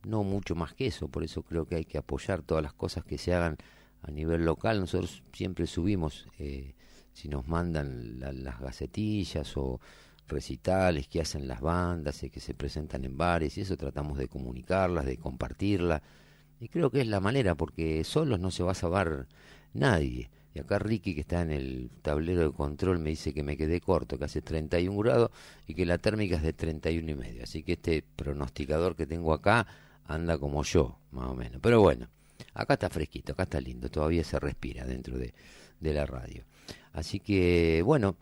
no mucho más que eso. Por eso creo que hay que apoyar todas las cosas que se hagan a nivel local. Nosotros siempre subimos, eh, si nos mandan la- las gacetillas o recitales que hacen las bandas y que se presentan en bares y eso tratamos de comunicarlas, de compartirlas. Y creo que es la manera, porque solos no se va a salvar nadie. Y acá Ricky, que está en el tablero de control, me dice que me quedé corto, que hace 31 grados y que la térmica es de 31 y medio. Así que este pronosticador que tengo acá anda como yo, más o menos. Pero bueno, acá está fresquito, acá está lindo, todavía se respira dentro de, de la radio. Así que, bueno,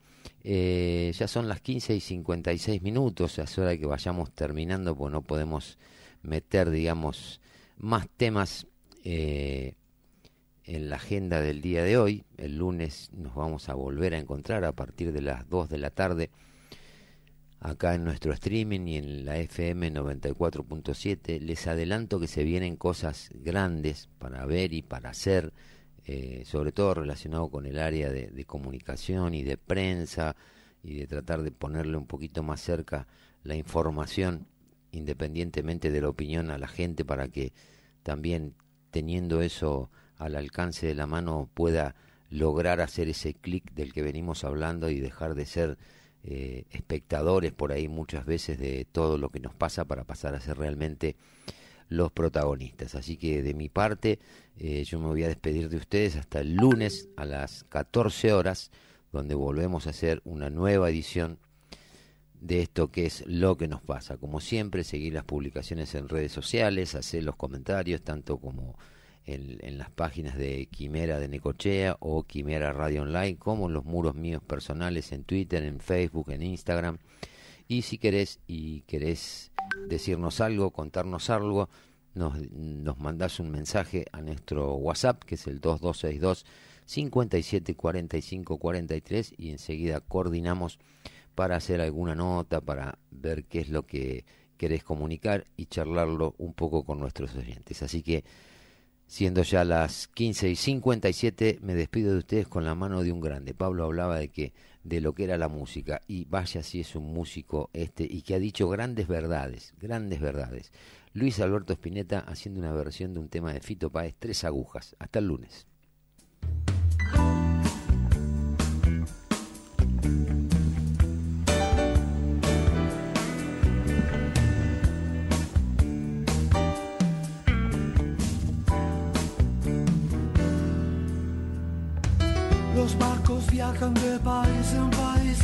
eh, ya son las 15 y 56 minutos, es hora de que vayamos terminando, porque no podemos meter, digamos, más temas eh, en la agenda del día de hoy. El lunes nos vamos a volver a encontrar a partir de las 2 de la tarde acá en nuestro streaming y en la FM 94.7. Les adelanto que se vienen cosas grandes para ver y para hacer, eh, sobre todo relacionado con el área de, de comunicación y de prensa y de tratar de ponerle un poquito más cerca la información independientemente de la opinión a la gente para que también teniendo eso al alcance de la mano pueda lograr hacer ese clic del que venimos hablando y dejar de ser eh, espectadores por ahí muchas veces de todo lo que nos pasa para pasar a ser realmente los protagonistas. Así que de mi parte eh, yo me voy a despedir de ustedes hasta el lunes a las 14 horas, donde volvemos a hacer una nueva edición de esto que es lo que nos pasa. Como siempre, seguir las publicaciones en redes sociales, hacer los comentarios, tanto como en, las páginas de Quimera de Necochea o Quimera Radio Online, como en los muros míos personales en Twitter, en Facebook, en Instagram. Y si querés y querés decirnos algo, contarnos algo, nos, nos mandás un mensaje a nuestro WhatsApp, que es el 2262 57 45 43 y enseguida coordinamos para hacer alguna nota, para ver qué es lo que querés comunicar y charlarlo un poco con nuestros oyentes. Así que Siendo ya las 15 y 57, me despido de ustedes con la mano de un grande. Pablo hablaba de que de lo que era la música y vaya si es un músico este y que ha dicho grandes verdades, grandes verdades. Luis Alberto Spinetta haciendo una versión de un tema de Fito Páez, Tres agujas. Hasta el lunes.
Viajan de país en país,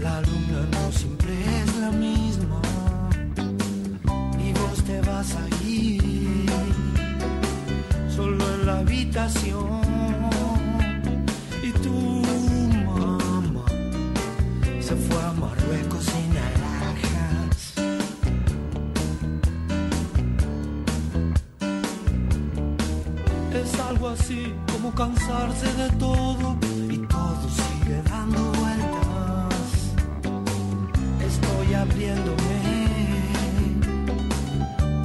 la luna no siempre es la misma. Y vos te vas a ir solo en la habitación. Y tu mamá se fue a Marruecos sin alhajas. Es algo así como cansarse de todo abriéndome,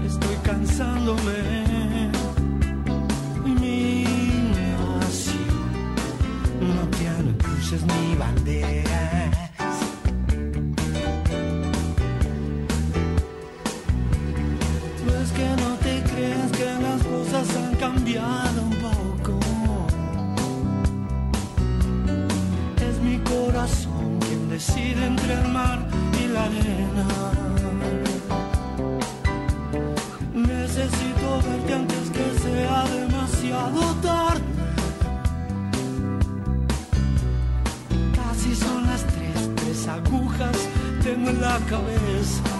estoy cansándome. Mi nación no tiene cruces ni banderas. No es que no te creas que las cosas han cambiado un poco. Es mi corazón quien decide entre el mar Necesito verte antes que sea demasiado tarde. Casi son las tres, tres agujas tengo en la cabeza.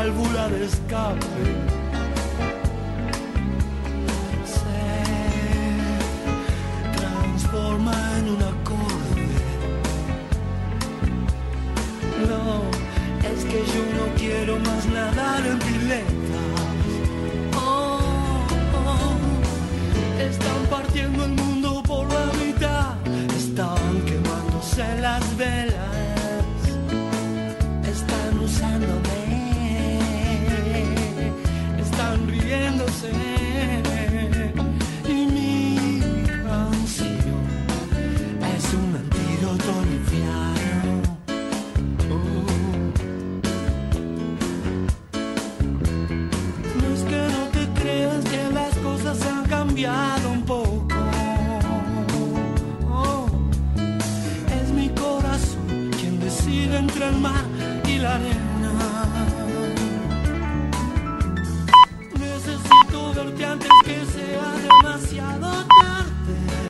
válvula de escape. Se transforma en un acorde. No, es que yo no quiero más nadar en piletas. Oh, oh, oh, están partiendo el mundo.